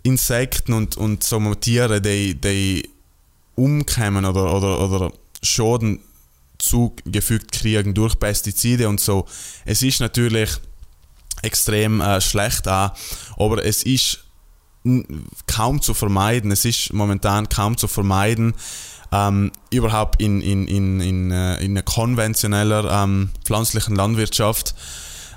Insekten und, und so Tiere, die, die umkommen oder, oder, oder Schaden zugefügt kriegen durch Pestizide und so. Es ist natürlich extrem äh, schlecht an, aber es ist kaum zu vermeiden. Es ist momentan kaum zu vermeiden, ähm, überhaupt in, in, in, in, äh, in einer konventioneller ähm, pflanzlichen Landwirtschaft.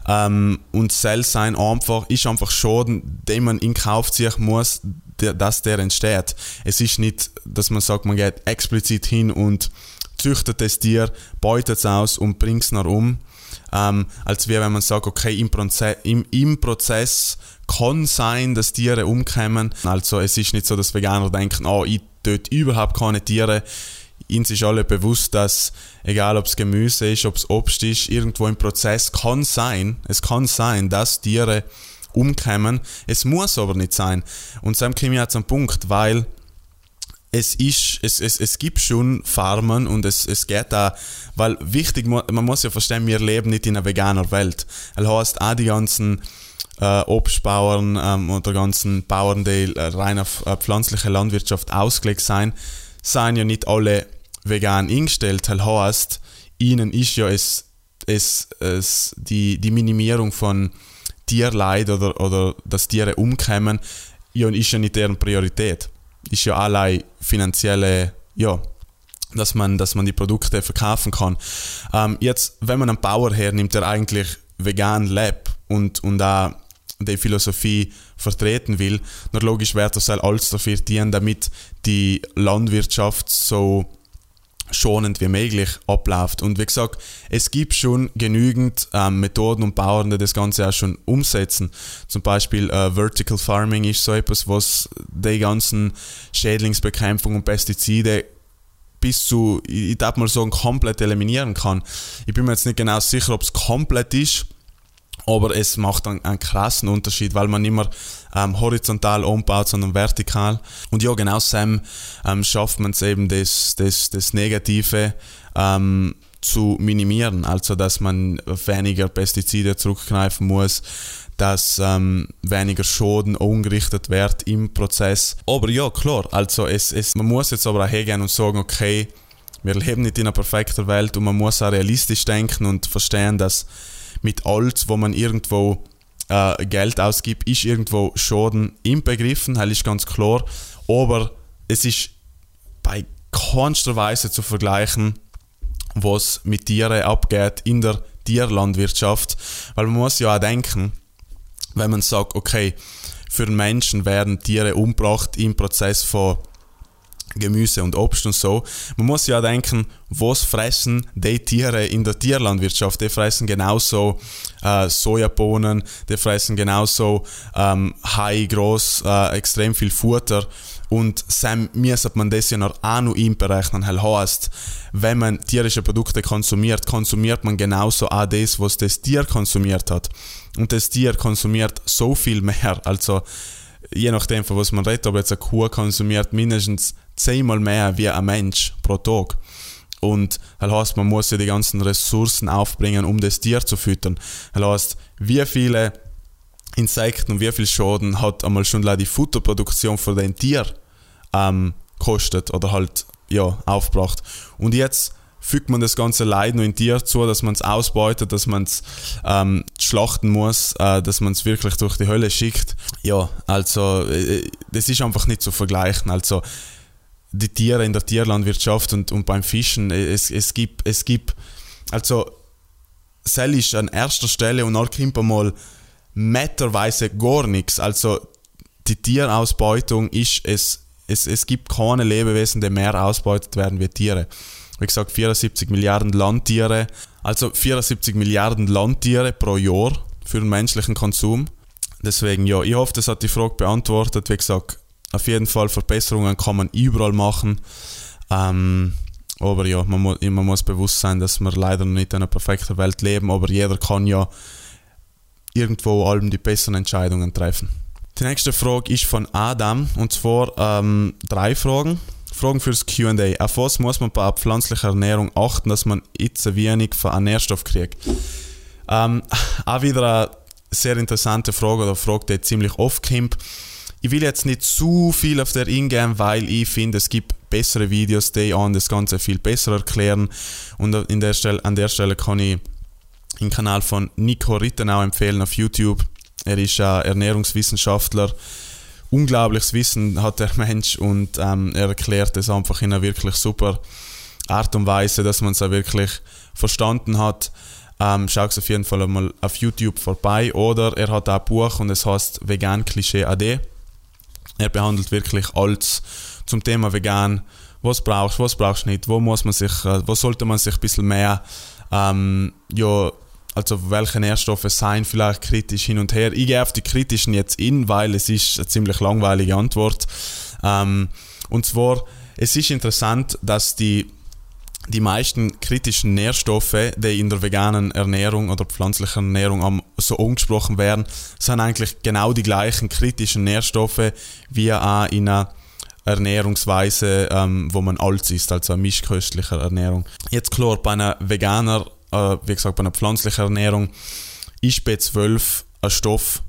Ähm, und Cell sein einfach, ist einfach Schaden, den man in Kauf ziehen muss, der, dass der entsteht. Es ist nicht, dass man sagt, man geht explizit hin und züchtet das Tier, beutet es aus und bringt es nach um. Ähm, als wie wenn man sagt, okay, im, Proze im, im Prozess kann sein, dass Tiere umkommen. Also es ist nicht so, dass Veganer denken, oh, ich töte überhaupt keine Tiere. Ihnen ist alle bewusst, dass egal ob es Gemüse ist, ob es Obst ist, irgendwo im Prozess kann sein, es kann sein, dass Tiere umkommen. Es muss aber nicht sein. Und so komme ich jetzt am Punkt, weil es ist, es, es, es gibt schon Farmen und es, es geht da, weil wichtig, man muss ja verstehen, wir leben nicht in einer veganer Welt. Das heißt, auch die ganzen äh, Obstbauern ähm, oder ganzen Bauern, die äh, rein auf äh, pflanzliche Landwirtschaft ausgelegt sind, sind ja nicht alle vegan eingestellt. Das heißt, ihnen ist ja es, es, es die, die Minimierung von Tierleid oder, oder dass Tiere umkommen, ja, ist ja nicht deren Priorität ist ja allein finanzielle, ja, dass man, dass man die Produkte verkaufen kann. Ähm, jetzt, wenn man einen Bauer hernimmt, der eigentlich vegan lebt und, und auch die Philosophie vertreten will, dann logisch wird das alles dafür dienen, damit die Landwirtschaft so schonend wie möglich abläuft. Und wie gesagt, es gibt schon genügend ähm, Methoden und Bauern, die das Ganze auch schon umsetzen. Zum Beispiel äh, Vertical Farming ist so etwas, was die ganzen Schädlingsbekämpfung und Pestizide bis zu, ich darf mal sagen, komplett eliminieren kann. Ich bin mir jetzt nicht genau sicher, ob es komplett ist, aber es macht einen, einen krassen Unterschied, weil man nicht mehr ähm, horizontal umbaut, sondern vertikal. Und ja, genau Sam ähm, schafft man es eben, das, das, das Negative ähm, zu minimieren. Also, dass man weniger Pestizide zurückgreifen muss, dass ähm, weniger Schaden umgerichtet wird im Prozess. Aber ja, klar, also es, es, man muss jetzt aber auch hergehen und sagen, okay, wir leben nicht in einer perfekten Welt und man muss auch realistisch denken und verstehen, dass mit alles, wo man irgendwo äh, Geld ausgibt, ist irgendwo Schaden inbegriffen, das ist ganz klar. Aber es ist bei keinster Weise zu vergleichen, was mit Tieren abgeht in der Tierlandwirtschaft. Weil man muss ja auch denken, wenn man sagt, okay, für Menschen werden Tiere umgebracht im Prozess von Gemüse und Obst und so. Man muss ja denken, was fressen die Tiere in der Tierlandwirtschaft? Die fressen genauso äh, Sojabohnen, die fressen genauso ähm, high, groß, äh, extrem viel Futter. Und Sam müsste man das ja noch auch noch einberechnen. Das heißt, wenn man tierische Produkte konsumiert, konsumiert man genauso auch das, was das Tier konsumiert hat. Und das Tier konsumiert so viel mehr. Also, je nachdem, von was man redet, aber jetzt eine Kuh konsumiert mindestens zehnmal mehr wie ein Mensch pro Tag. Und das heißt, man muss ja die ganzen Ressourcen aufbringen, um das Tier zu füttern. Das heißt, wie viele Insekten und wie viel Schaden hat einmal schon die Futterproduktion für den Tier ähm, kostet oder halt ja, aufgebracht. Und jetzt fügt man das ganze Leid nur in Tier zu, dass man es ausbeutet, dass man es ähm, schlachten muss, äh, dass man es wirklich durch die Hölle schickt. Ja, also äh, das ist einfach nicht zu vergleichen. Also die Tiere in der Tierlandwirtschaft und, und beim Fischen. Es, es, gibt, es gibt, also, Sell ist an erster Stelle und dann kommt mal meterweise gar nichts. Also, die Tierausbeutung ist, es, es, es gibt keine Lebewesen, die mehr ausbeutet werden wie Tiere. Wie gesagt, 74 Milliarden Landtiere, also 74 Milliarden Landtiere pro Jahr für den menschlichen Konsum. Deswegen, ja, ich hoffe, das hat die Frage beantwortet. Wie gesagt, auf jeden Fall Verbesserungen kann man überall machen. Ähm, aber ja, man, mu man muss bewusst sein, dass wir leider nicht in einer perfekten Welt leben, aber jeder kann ja irgendwo allem die besseren Entscheidungen treffen. Die nächste Frage ist von Adam und zwar ähm, drei Fragen. Fragen fürs QA. Auf was muss man bei pflanzlicher Ernährung achten, dass man jetzt wenig von einem Nährstoff kriegt? Ähm, [LAUGHS] auch wieder eine sehr interessante Frage oder Frage, die ziemlich oft kommt. Ich will jetzt nicht zu viel auf der eingehen, weil ich finde, es gibt bessere Videos, die an das Ganze viel besser erklären. Und in der Stelle, an der Stelle kann ich den Kanal von Nico Rittenau empfehlen auf YouTube. Er ist ein Ernährungswissenschaftler. Unglaubliches Wissen hat der [LAUGHS] Mensch und ähm, er erklärt es einfach in einer wirklich super Art und Weise, dass man es auch wirklich verstanden hat. Ähm, Schau es auf jeden Fall mal auf YouTube vorbei. Oder er hat auch ein Buch und es heißt Vegan Klischee AD. Er behandelt wirklich alles zum Thema vegan. Was brauchst du, was brauchst du nicht, wo muss man sich, äh, wo sollte man sich ein bisschen mehr, ähm, ja, also welche Nährstoffe seien vielleicht kritisch hin und her. Ich gehe auf die kritischen jetzt in, weil es ist eine ziemlich langweilige Antwort. Ähm, und zwar, es ist interessant, dass die die meisten kritischen Nährstoffe, die in der veganen Ernährung oder pflanzlichen Ernährung so angesprochen werden, sind eigentlich genau die gleichen kritischen Nährstoffe wie auch in einer Ernährungsweise, ähm, wo man alt ist, also eine mischköstliche Ernährung. Jetzt klar, bei einer veganer, äh, wie gesagt, bei einer pflanzlichen Ernährung ist B12 ein Stoff,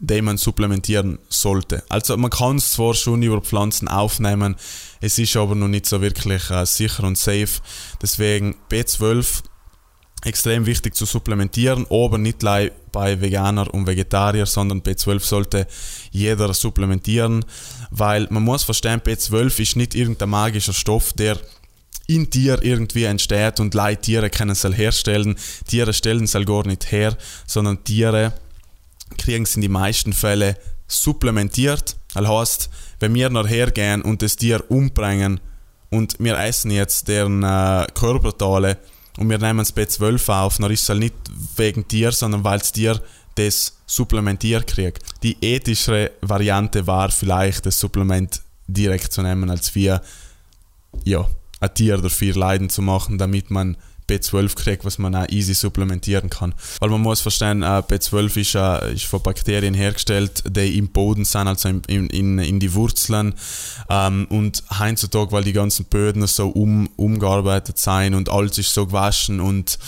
den man supplementieren sollte. Also man kann es zwar schon über Pflanzen aufnehmen, es ist aber noch nicht so wirklich äh, sicher und safe. Deswegen B12 extrem wichtig zu supplementieren, aber nicht bei Veganer und Vegetarier, sondern B12 sollte jeder supplementieren, weil man muss verstehen, B12 ist nicht irgendein magischer Stoff, der in Tier irgendwie entsteht und Leute Tiere können es herstellen. Tiere stellen es gar nicht her, sondern Tiere kriegen es in den meisten Fällen supplementiert. Das heißt, wenn wir nachher gehen und das Tier umbringen und wir essen jetzt deren äh, Körperteile und wir nehmen das B12 auf, dann ist es nicht wegen Tier, sondern weil das Tier das supplementiert kriegt. Die ethischere Variante war vielleicht, das Supplement direkt zu nehmen, als wir ja, ein Tier dafür leiden zu machen, damit man B12 kriegt, was man auch easy supplementieren kann. Weil man muss verstehen, äh, B12 ist, äh, ist von Bakterien hergestellt, die im Boden sind, also in, in, in die Wurzeln. Ähm, und heutzutage, weil die ganzen Böden so um, umgearbeitet sind und alles ist so gewaschen und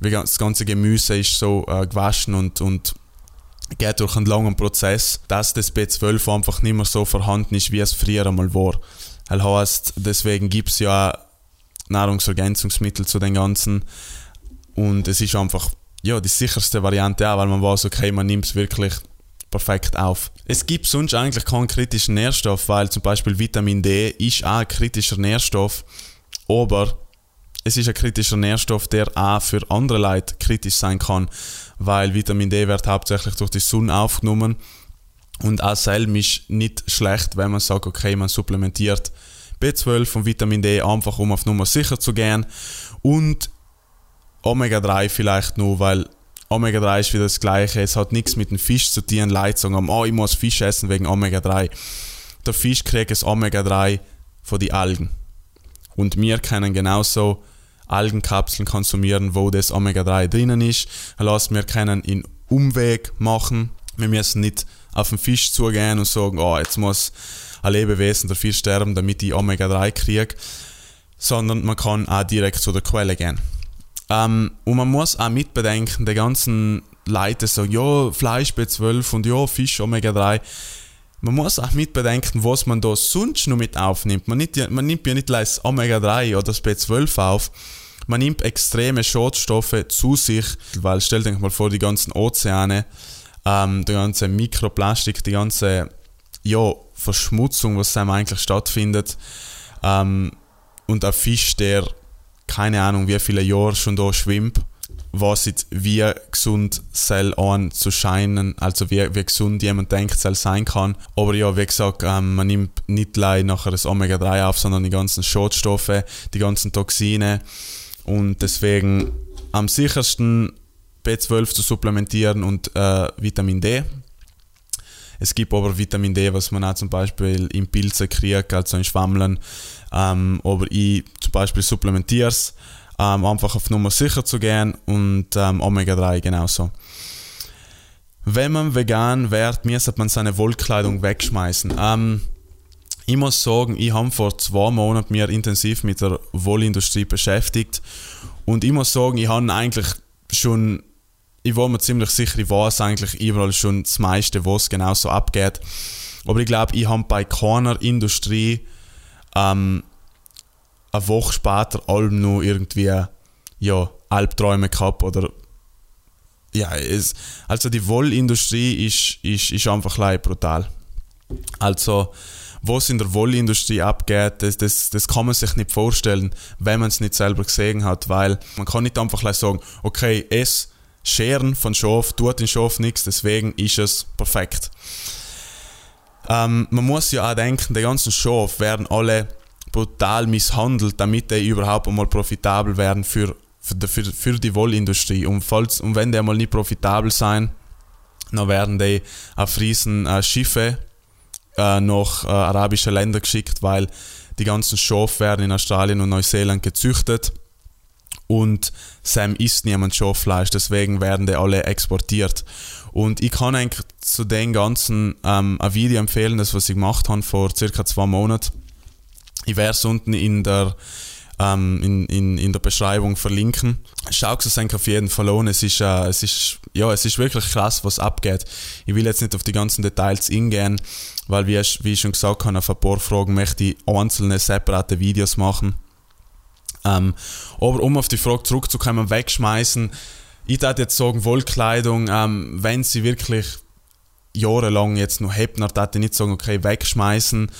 das ganze Gemüse ist so äh, gewaschen und, und geht durch einen langen Prozess, dass das B12 einfach nicht mehr so vorhanden ist, wie es früher einmal war. Das heißt, deswegen gibt es ja Nahrungsergänzungsmittel zu den ganzen. Und es ist einfach ja, die sicherste Variante auch, weil man weiß, okay, man nimmt es wirklich perfekt auf. Es gibt sonst eigentlich keinen kritischen Nährstoff, weil zum Beispiel Vitamin D ist auch ein kritischer Nährstoff, aber es ist ein kritischer Nährstoff, der auch für andere Leute kritisch sein kann, weil Vitamin D wird hauptsächlich durch die Sonne aufgenommen und auch selbst ist nicht schlecht, wenn man sagt, okay, man supplementiert B12 und Vitamin D einfach, um auf Nummer sicher zu gehen. Und Omega-3 vielleicht nur, weil Omega-3 ist wieder das Gleiche. Es hat nichts mit dem Fisch zu tun. Leute sagen, oh, ich muss Fisch essen wegen Omega-3. Der Fisch kriegt das Omega-3 von den Algen. Und wir können genauso Algenkapseln konsumieren, wo das Omega-3 drinnen ist. Das wir können in Umweg machen. Wir müssen nicht auf den Fisch zugehen und sagen, oh, jetzt muss ein Lebewesen dafür sterben, damit ich Omega-3 kriege, sondern man kann auch direkt zu der Quelle gehen. Ähm, und man muss auch mitbedenken, die ganzen Leute sagen, ja, Fleisch B12 und ja, Fisch Omega-3. Man muss auch mitbedenken, was man da sonst noch mit aufnimmt. Man nimmt, man nimmt ja nicht das Omega-3 oder das B12 auf, man nimmt extreme Schadstoffe zu sich, weil stellt euch mal vor, die ganzen Ozeane, ähm, der ganze Mikroplastik, die ganze ja, Verschmutzung, was einem eigentlich stattfindet. Ähm, und ein Fisch, der keine Ahnung wie viele Jahre schon da schwimmt, was jetzt wie gesund soll an zu scheinen, also wie, wie gesund jemand denkt, soll sein kann. Aber ja, wie gesagt, ähm, man nimmt nicht allein nachher das Omega-3 auf, sondern die ganzen Schadstoffe, die ganzen Toxine. Und deswegen am sichersten B12 zu supplementieren und äh, Vitamin D es gibt aber Vitamin D, was man auch zum Beispiel im Pilze kriegt, also in Schwammeln. Ähm, aber ich zum Beispiel supplementiere es, ähm, einfach auf Nummer sicher zu gehen und ähm, Omega-3 genauso. Wenn man vegan wird, müsste man seine Wollkleidung wegschmeißen. Ähm, ich muss sagen, ich habe vor zwei Monaten mir intensiv mit der Wollindustrie beschäftigt und ich muss sagen, ich habe eigentlich schon, ich war mir ziemlich sicher, ich weiß eigentlich überall schon das meiste, was genau so abgeht. Aber ich glaube, ich habe bei keiner Industrie ähm, eine Woche später allem nur irgendwie ja, Albträume gehabt oder ja, es, also die Wollindustrie ist, ist, ist einfach brutal. Also, was in der Wollindustrie abgeht, das, das, das kann man sich nicht vorstellen, wenn man es nicht selber gesehen hat, weil man kann nicht einfach sagen, okay, es Scheren von Schaf tut den Schaf nichts, deswegen ist es perfekt. Ähm, man muss ja auch denken, die ganzen Schaf werden alle brutal misshandelt, damit die überhaupt einmal profitabel werden für, für, für, für die Wollindustrie. Und, falls, und wenn die einmal nicht profitabel sein, dann werden die auf riesen äh, Schiffe äh, nach äh, arabische Länder geschickt, weil die ganzen Schafe werden in Australien und Neuseeland gezüchtet und Sam isst niemand Schaffleisch, deswegen werden die alle exportiert. Und ich kann eigentlich zu den ganzen ähm, ein Video empfehlen, das was ich gemacht habe vor circa zwei Monaten. Ich werde es unten in der ähm, in, in, in der Beschreibung verlinken. Schau es euch auf jeden Fall an. Es ist, äh, es, ist, ja, es ist wirklich krass, was abgeht. Ich will jetzt nicht auf die ganzen Details eingehen, weil, wie ich, wie ich schon gesagt habe, auf ein paar Fragen möchte ich einzelne separate Videos machen. Ähm, aber um auf die Frage zurückzukommen, wegschmeißen, ich würde jetzt sagen, Wollkleidung, ähm, wenn sie wirklich jahrelang jetzt noch hebt, dann würde ich nicht sagen, okay, wegschmeißen.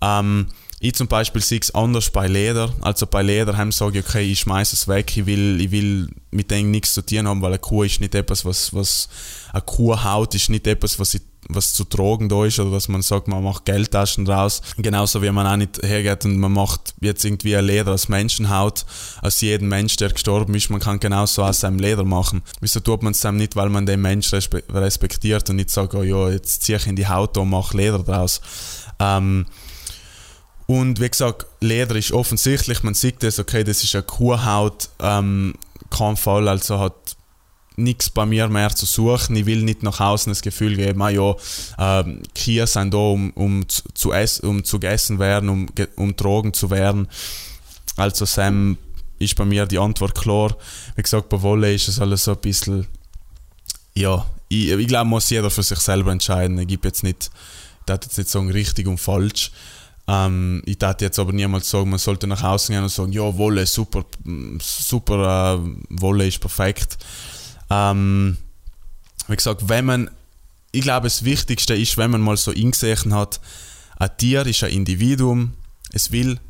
Ähm, ich zum Beispiel sehe es anders bei Leder. Also bei Leder haben sage ich, okay, ich schmeiße es weg, ich will, ich will mit denen nichts zu tun haben, weil eine Kuh ist nicht etwas, was, was eine Kuhhaut ist nicht etwas, was, ich, was zu tragen da ist oder dass man sagt, man macht Geldtaschen draus. Genauso wie man auch nicht hergeht und man macht jetzt irgendwie ein Leder aus Menschenhaut, aus jedem Mensch, der gestorben ist, man kann genauso aus seinem Leder machen. Wieso tut man es dann nicht, weil man den Mensch respektiert und nicht sagt, oh ja, jetzt ziehe ich in die Haut und mache Leder draus. Ähm, und wie gesagt, Leder ist offensichtlich, man sieht das, okay, das ist eine Kuhhaut, ähm, kein Fall, also hat nichts bei mir mehr zu suchen. Ich will nicht nach außen das Gefühl geben, ah ja, ähm, Kühe sind da, um, um, zu, essen, um zu gegessen werden, um, um Drogen zu werden. Also Sam ist bei mir die Antwort klar. Wie gesagt, bei Wolle ist es alles so ein bisschen, ja, ich, ich glaube, muss jeder für sich selber entscheiden. Ich gebe jetzt nicht, ich jetzt nicht sagen richtig und falsch. Ähm, ich dachte jetzt aber niemals sagen, man sollte nach außen gehen und sagen, ja, Wolle, super, super, äh, Wolle ist perfekt. Ähm, wie gesagt, wenn man, ich glaube, das Wichtigste ist, wenn man mal so ingesehen hat, ein Tier ist ein Individuum, es will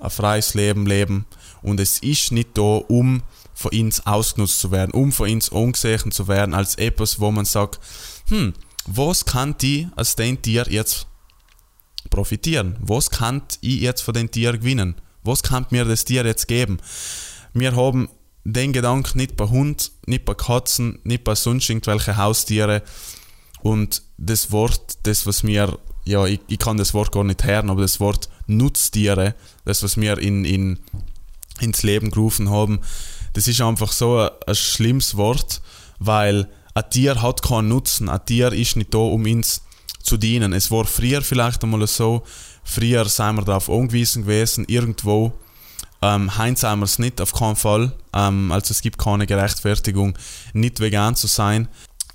ein freies Leben leben und es ist nicht da, um von uns ausgenutzt zu werden, um von uns angesehen zu werden als etwas, wo man sagt, hm, was kann die als dein Tier jetzt profitieren? Was kann ich jetzt von den Tieren gewinnen? Was kann mir das Tier jetzt geben? Wir haben den Gedanken nicht bei Hund, nicht bei Katzen, nicht bei sonst irgendwelche Haustiere. Und das Wort, das was mir, ja, ich, ich kann das Wort gar nicht hören, aber das Wort Nutztiere, das was wir in, in, ins Leben gerufen haben, das ist einfach so ein, ein schlimmes Wort, weil ein Tier hat keinen Nutzen. Ein Tier ist nicht da, um uns zu dienen. Es war früher vielleicht einmal so, früher sind wir darauf angewiesen gewesen, irgendwo. Ähm, Heinz haben wir es nicht, auf keinen Fall. Ähm, also es gibt keine Gerechtfertigung, nicht vegan zu sein.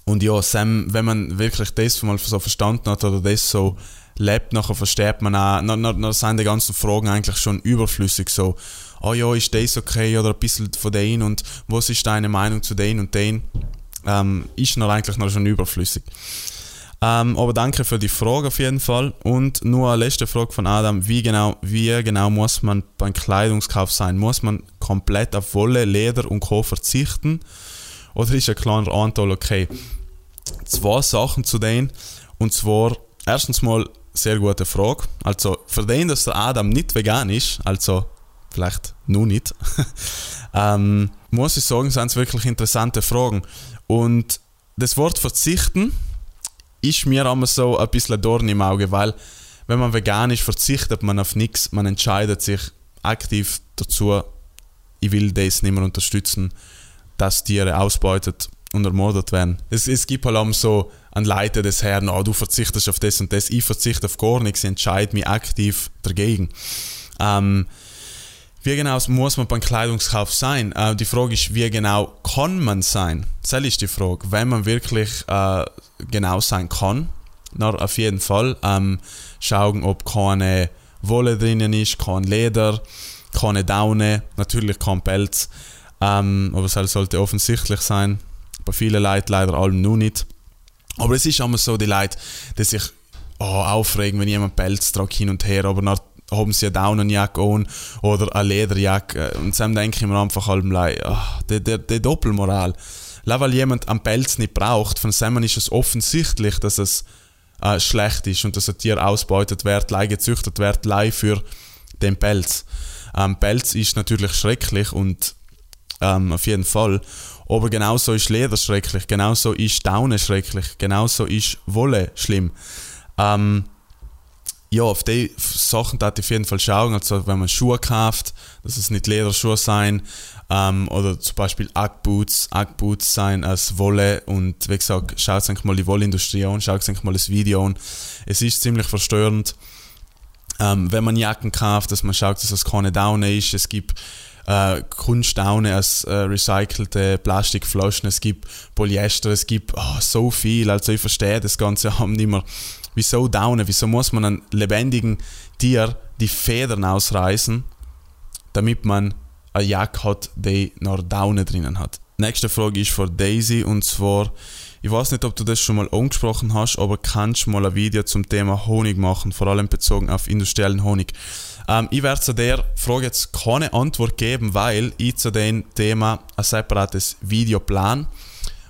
Und ja, Sam, wenn man wirklich das mal so verstanden hat oder das so lebt, nachher versteht man auch, dann, dann sind die ganzen Fragen eigentlich schon überflüssig. So, oh ja, ist das okay oder ein bisschen von denen und was ist deine Meinung zu denen und denen? Ähm, ist noch eigentlich noch schon überflüssig. Ähm, aber danke für die Frage auf jeden Fall. Und nur eine letzte Frage von Adam. Wie genau, wie genau muss man beim Kleidungskauf sein? Muss man komplett auf Wolle, Leder und Co. verzichten? Oder ist ein kleiner Anteil okay? Zwei Sachen zu denen. Und zwar, erstens mal, sehr gute Frage. Also, für den, dass der Adam nicht vegan ist, also vielleicht nur nicht, [LAUGHS] ähm, muss ich sagen, sind es wirklich interessante Fragen. Und das Wort verzichten ist mir immer so ein bisschen Dorn im Auge, weil wenn man vegan ist, verzichtet man auf nichts, man entscheidet sich aktiv dazu, ich will das nicht mehr unterstützen, dass Tiere ausbeutet und ermordet werden. Es, es gibt halt auch so an Leute des Herrn, oh, du verzichtest auf das und das, ich verzichte auf gar nichts, ich entscheide mich aktiv dagegen. Ähm, wie genau muss man beim Kleidungskauf sein? Äh, die Frage ist, wie genau kann man sein? Das ist die Frage. Wenn man wirklich äh, genau sein kann, na, auf jeden Fall ähm, schauen, ob keine Wolle drinnen ist, kein Leder, keine Daune, natürlich kein Pelz. Ähm, aber es sollte offensichtlich sein. Bei vielen Leuten leider allem nur nicht. Aber es ist immer so, die Leute, die sich oh, aufregen, wenn jemand Pelz tragt hin und her, aber dann haben sie eine Daunenjacke an oder eine Lederjacke. Und dann denke ich mir einfach allem, oh, die, die, die Doppelmoral. weil jemand einen Pelz nicht braucht, von dem ist es offensichtlich, dass es äh, schlecht ist und dass ein Tier ausbeutet wird, lei gezüchtet wird, lei für den Pelz. Ähm, Pelz ist natürlich schrecklich und ähm, auf jeden Fall. Aber genauso ist Leder schrecklich, genauso ist Daune schrecklich, genauso ist Wolle schlimm. Ähm, ja, auf die Sachen da ich auf jeden Fall schauen. Also wenn man Schuhe kauft, dass es nicht Lederschuhe sein ähm, oder zum Beispiel Ackboots, Ackboots sein als Wolle und wie gesagt, schaut euch mal die Wollindustrie an, schaut euch mal das Video an. Es ist ziemlich verstörend, ähm, wenn man Jacken kauft, dass man schaut, dass es keine Daune ist. Es gibt äh, Kunstdaune als äh, recycelte Plastikflaschen, es gibt Polyester, es gibt oh, so viel. Also ich verstehe das Ganze [LAUGHS] haben nicht mehr Wieso daunen? Wieso muss man einem lebendigen Tier die Federn ausreißen, damit man eine Jacke hat, die noch Daunen drinnen hat? Nächste Frage ist von Daisy und zwar, ich weiß nicht, ob du das schon mal angesprochen hast, aber kannst du mal ein Video zum Thema Honig machen, vor allem bezogen auf industriellen Honig? Ähm, ich werde zu der Frage jetzt keine Antwort geben, weil ich zu dem Thema ein separates Video plan.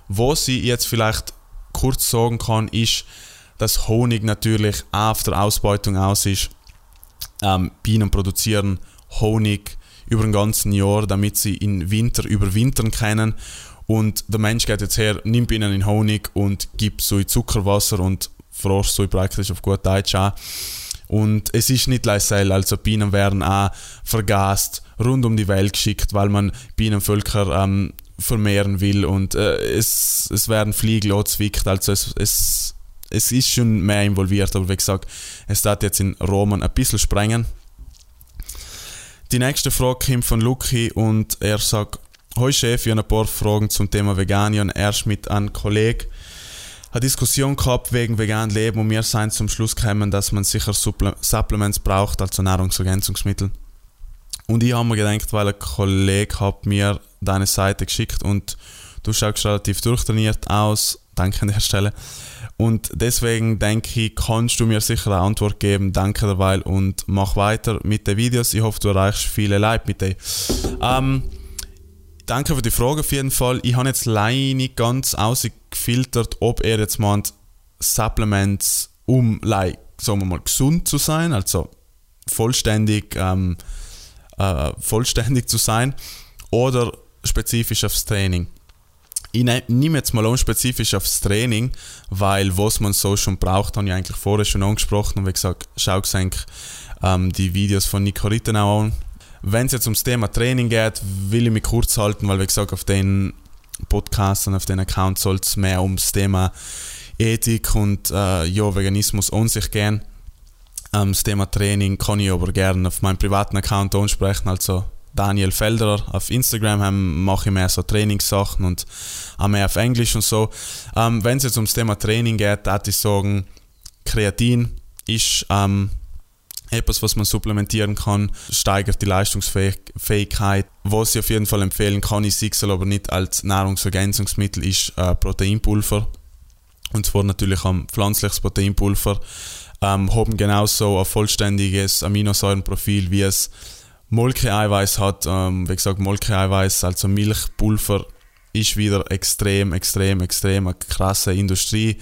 Was ich jetzt vielleicht kurz sagen kann, ist, dass Honig natürlich auf der Ausbeutung aus ist. Ähm, Bienen produzieren Honig über ein ganzes Jahr, damit sie im Winter überwintern können. Und der Mensch geht jetzt her, nimmt ihnen in Honig und gibt so Zuckerwasser und froscht so praktisch auf gut Deutsch an. Und es ist nicht leisel, also Bienen werden auch vergast, rund um die Welt geschickt, weil man Bienenvölker ähm, vermehren will und äh, es, es werden Fliegen angezwickt, also es, es es ist schon mehr involviert, aber wie gesagt, es darf jetzt in Roman ein bisschen sprengen. Die nächste Frage kommt von Luki und er sagt, Hoi Chef, ich habe ein paar Fragen zum Thema Vegan. erst mit einem Kollegen eine Diskussion gehabt wegen vegan Leben und wir sind zum Schluss gekommen, dass man sicher Supple Supplements braucht, also Nahrungsergänzungsmittel. Und ich habe mir gedacht, weil ein Kollege hat mir deine Seite geschickt und du schaust relativ durchtrainiert aus, danke an der Stelle. Und deswegen denke ich, kannst du mir sicher eine Antwort geben. Danke dabei und mach weiter mit den Videos. Ich hoffe, du erreichst viele Leute mit denen. Ähm, danke für die Frage auf jeden Fall. Ich habe jetzt leider nicht ganz ausgefiltert, ob er jetzt meint, Supplements, um, like, sagen wir mal, gesund zu sein, also vollständig, ähm, äh, vollständig zu sein, oder spezifisch aufs Training ich ne-, nehme jetzt mal unspezifisch aufs Training, weil was man so schon braucht, habe ich eigentlich vorher schon angesprochen und wie gesagt, schau eigentlich ähm, die Videos von Nico Rittenau an. Wenn es jetzt ums Thema Training geht, will ich mich kurz halten, weil wie gesagt, auf den Podcasts und auf den Accounts soll es mehr ums Thema Ethik und äh, ja, Veganismus an sich gehen. Ähm, das Thema Training kann ich aber gerne auf meinem privaten Account ansprechen, also Daniel Felderer auf Instagram mache ich mehr so Trainingssachen und auch mehr auf Englisch und so. Ähm, Wenn es jetzt ums Thema Training geht, würde ich sagen, Kreatin ist ähm, etwas, was man supplementieren kann, steigert die Leistungsfähigkeit. Was ich auf jeden Fall empfehlen kann, sehe es aber nicht als Nahrungsergänzungsmittel, ist äh, Proteinpulver. Und zwar natürlich am pflanzliches Proteinpulver. Ähm, haben genauso ein vollständiges Aminosäurenprofil, wie es Molkeeiweiß hat, ähm, wie gesagt, Molkeeiweiß, also Milchpulver, ist wieder extrem, extrem, extrem eine krasse Industrie,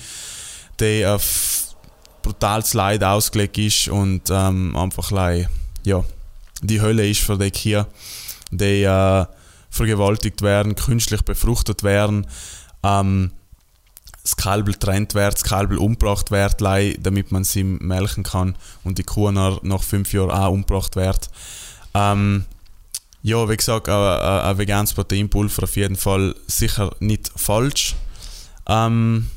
die auf brutales Leid ausgelegt ist und ähm, einfach like, ja, die Hölle ist für die Kühe, die äh, vergewaltigt werden, künstlich befruchtet werden, ähm, das Kalbel trennt wird, das Kalbel umgebracht wird, damit man sie melken kann und die Kuh nach fünf Jahren auch umgebracht wird. Ähm, ja, wie gesagt, ein, ein veganes Proteinpulver auf jeden Fall sicher nicht falsch. Ähm,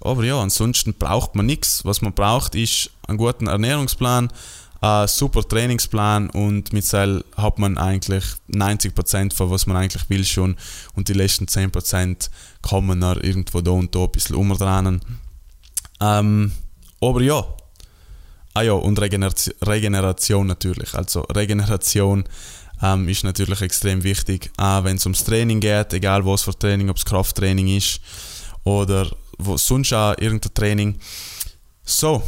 Aber ja, ansonsten braucht man nichts. Was man braucht, ist einen guten Ernährungsplan, einen super Trainingsplan und mit Seil hat man eigentlich 90% von was man eigentlich will schon und die letzten 10% kann man dann irgendwo da und da ein bisschen umdrehen. Ähm, aber ja, ah ja, und Regeneration, Regeneration natürlich. Also Regeneration ähm, ist natürlich extrem wichtig, auch wenn es ums Training geht, egal was für Training, ob es Krafttraining ist oder wo, sonst auch irgendein Training. So,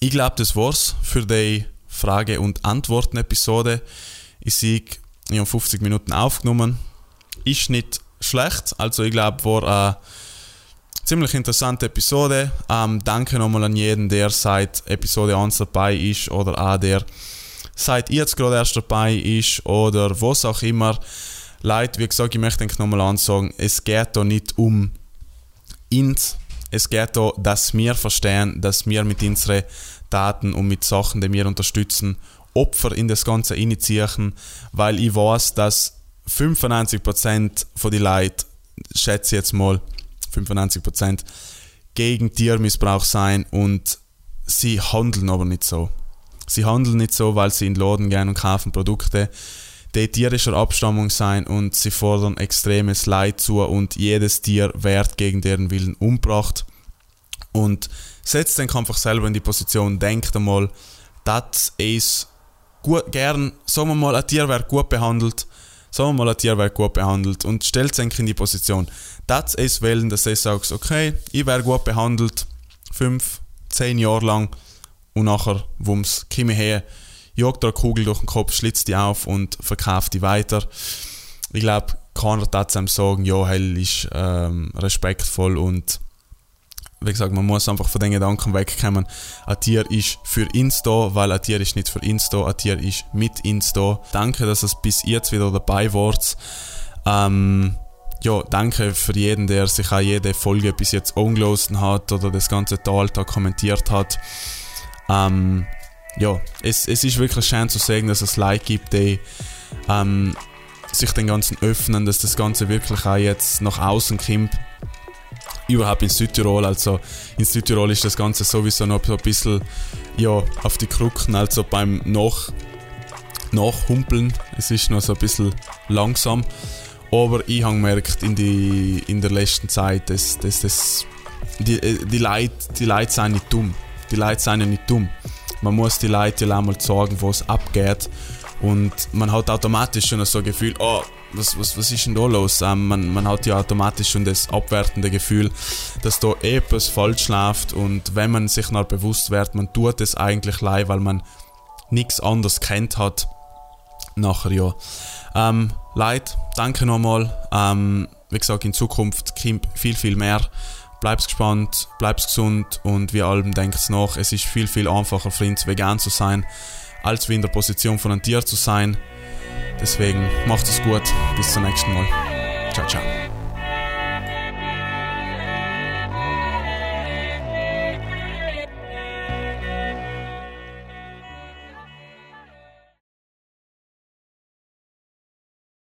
ich glaube, das war's für die Frage- und Antworten-Episode. Ich sehe, ich habe 50 Minuten aufgenommen. Ist nicht schlecht, also ich glaube, war eine ziemlich interessante Episode. Ähm, danke nochmal an jeden, der seit Episode 1 dabei ist oder auch der seit jetzt gerade erst dabei ist oder was auch immer. Leute, wie gesagt, ich möchte nochmal ansagen, es geht da nicht um ins. Es geht da, dass wir verstehen, dass wir mit unseren Daten und mit Sachen, die wir unterstützen, Opfer in das Ganze initiieren, weil ich weiß, dass 95% von den Leuten, schätze jetzt mal 95%, gegen Tiermissbrauch sein und sie handeln aber nicht so. Sie handeln nicht so, weil sie in den Laden gehen und kaufen Produkte, die tierischer Abstammung sein und sie fordern extremes Leid zu und jedes Tier wird gegen deren Willen umgebracht. Und setzt den einfach selber in die Position, denkt einmal, das ist gut, gern, sagen wir mal, ein Tier wird gut behandelt, sagen wir mal, ein Tier wird gut behandelt und stellt sich in die Position. Das ist wählen, dass du sagst, okay, ich werde gut behandelt, fünf, zehn Jahre lang und nachher, wumms, komme her, jagt eine Kugel durch den Kopf, schlitzt die auf und verkauft die weiter. Ich glaube, keiner darf einem sagen, ja, hell ist ähm, respektvoll und wie gesagt, man muss einfach von den Gedanken wegkommen. Ein Tier ist für uns da, weil ein Tier ist nicht für uns da, ein Tier ist mit uns da. Danke, dass es bis jetzt wieder dabei wart. Ähm, ja, danke für jeden, der sich auch jede Folge bis jetzt angelassen hat oder das ganze Tal da kommentiert hat. Ähm, ja, es, es ist wirklich schön zu sehen, dass es Leute gibt, die ähm, sich den Ganzen öffnen, dass das Ganze wirklich auch jetzt nach außen kommt. Überhaupt in Südtirol, also in Südtirol ist das Ganze sowieso noch so ein bisschen ja, auf die Krücken, also beim Nach, Nachhumpeln. Es ist noch so ein bisschen langsam. Aber ich habe gemerkt in, die, in der letzten Zeit, dass, dass, dass die, die, Leute, die Leute sind nicht dumm. Die Leute sind ja nicht dumm man muss die Leute ja einmal sagen, was abgeht. Und man hat automatisch schon so ein Gefühl, oh, was, was, was ist denn da los? Ähm, man, man hat ja automatisch schon das abwertende Gefühl, dass da etwas falsch läuft und wenn man sich noch bewusst wird, man tut es eigentlich leid, weil man nichts anderes kennt hat, nachher ja. Ähm, Leid, danke nochmal. Ähm, wie gesagt, in Zukunft kommt viel, viel mehr bleib's gespannt, bleib's gesund und wie allem denkt's nach, es ist viel, viel einfacher für uns vegan zu sein, als wie in der Position von einem Tier zu sein. Deswegen macht es gut, bis zum nächsten Mal. Ciao, ciao.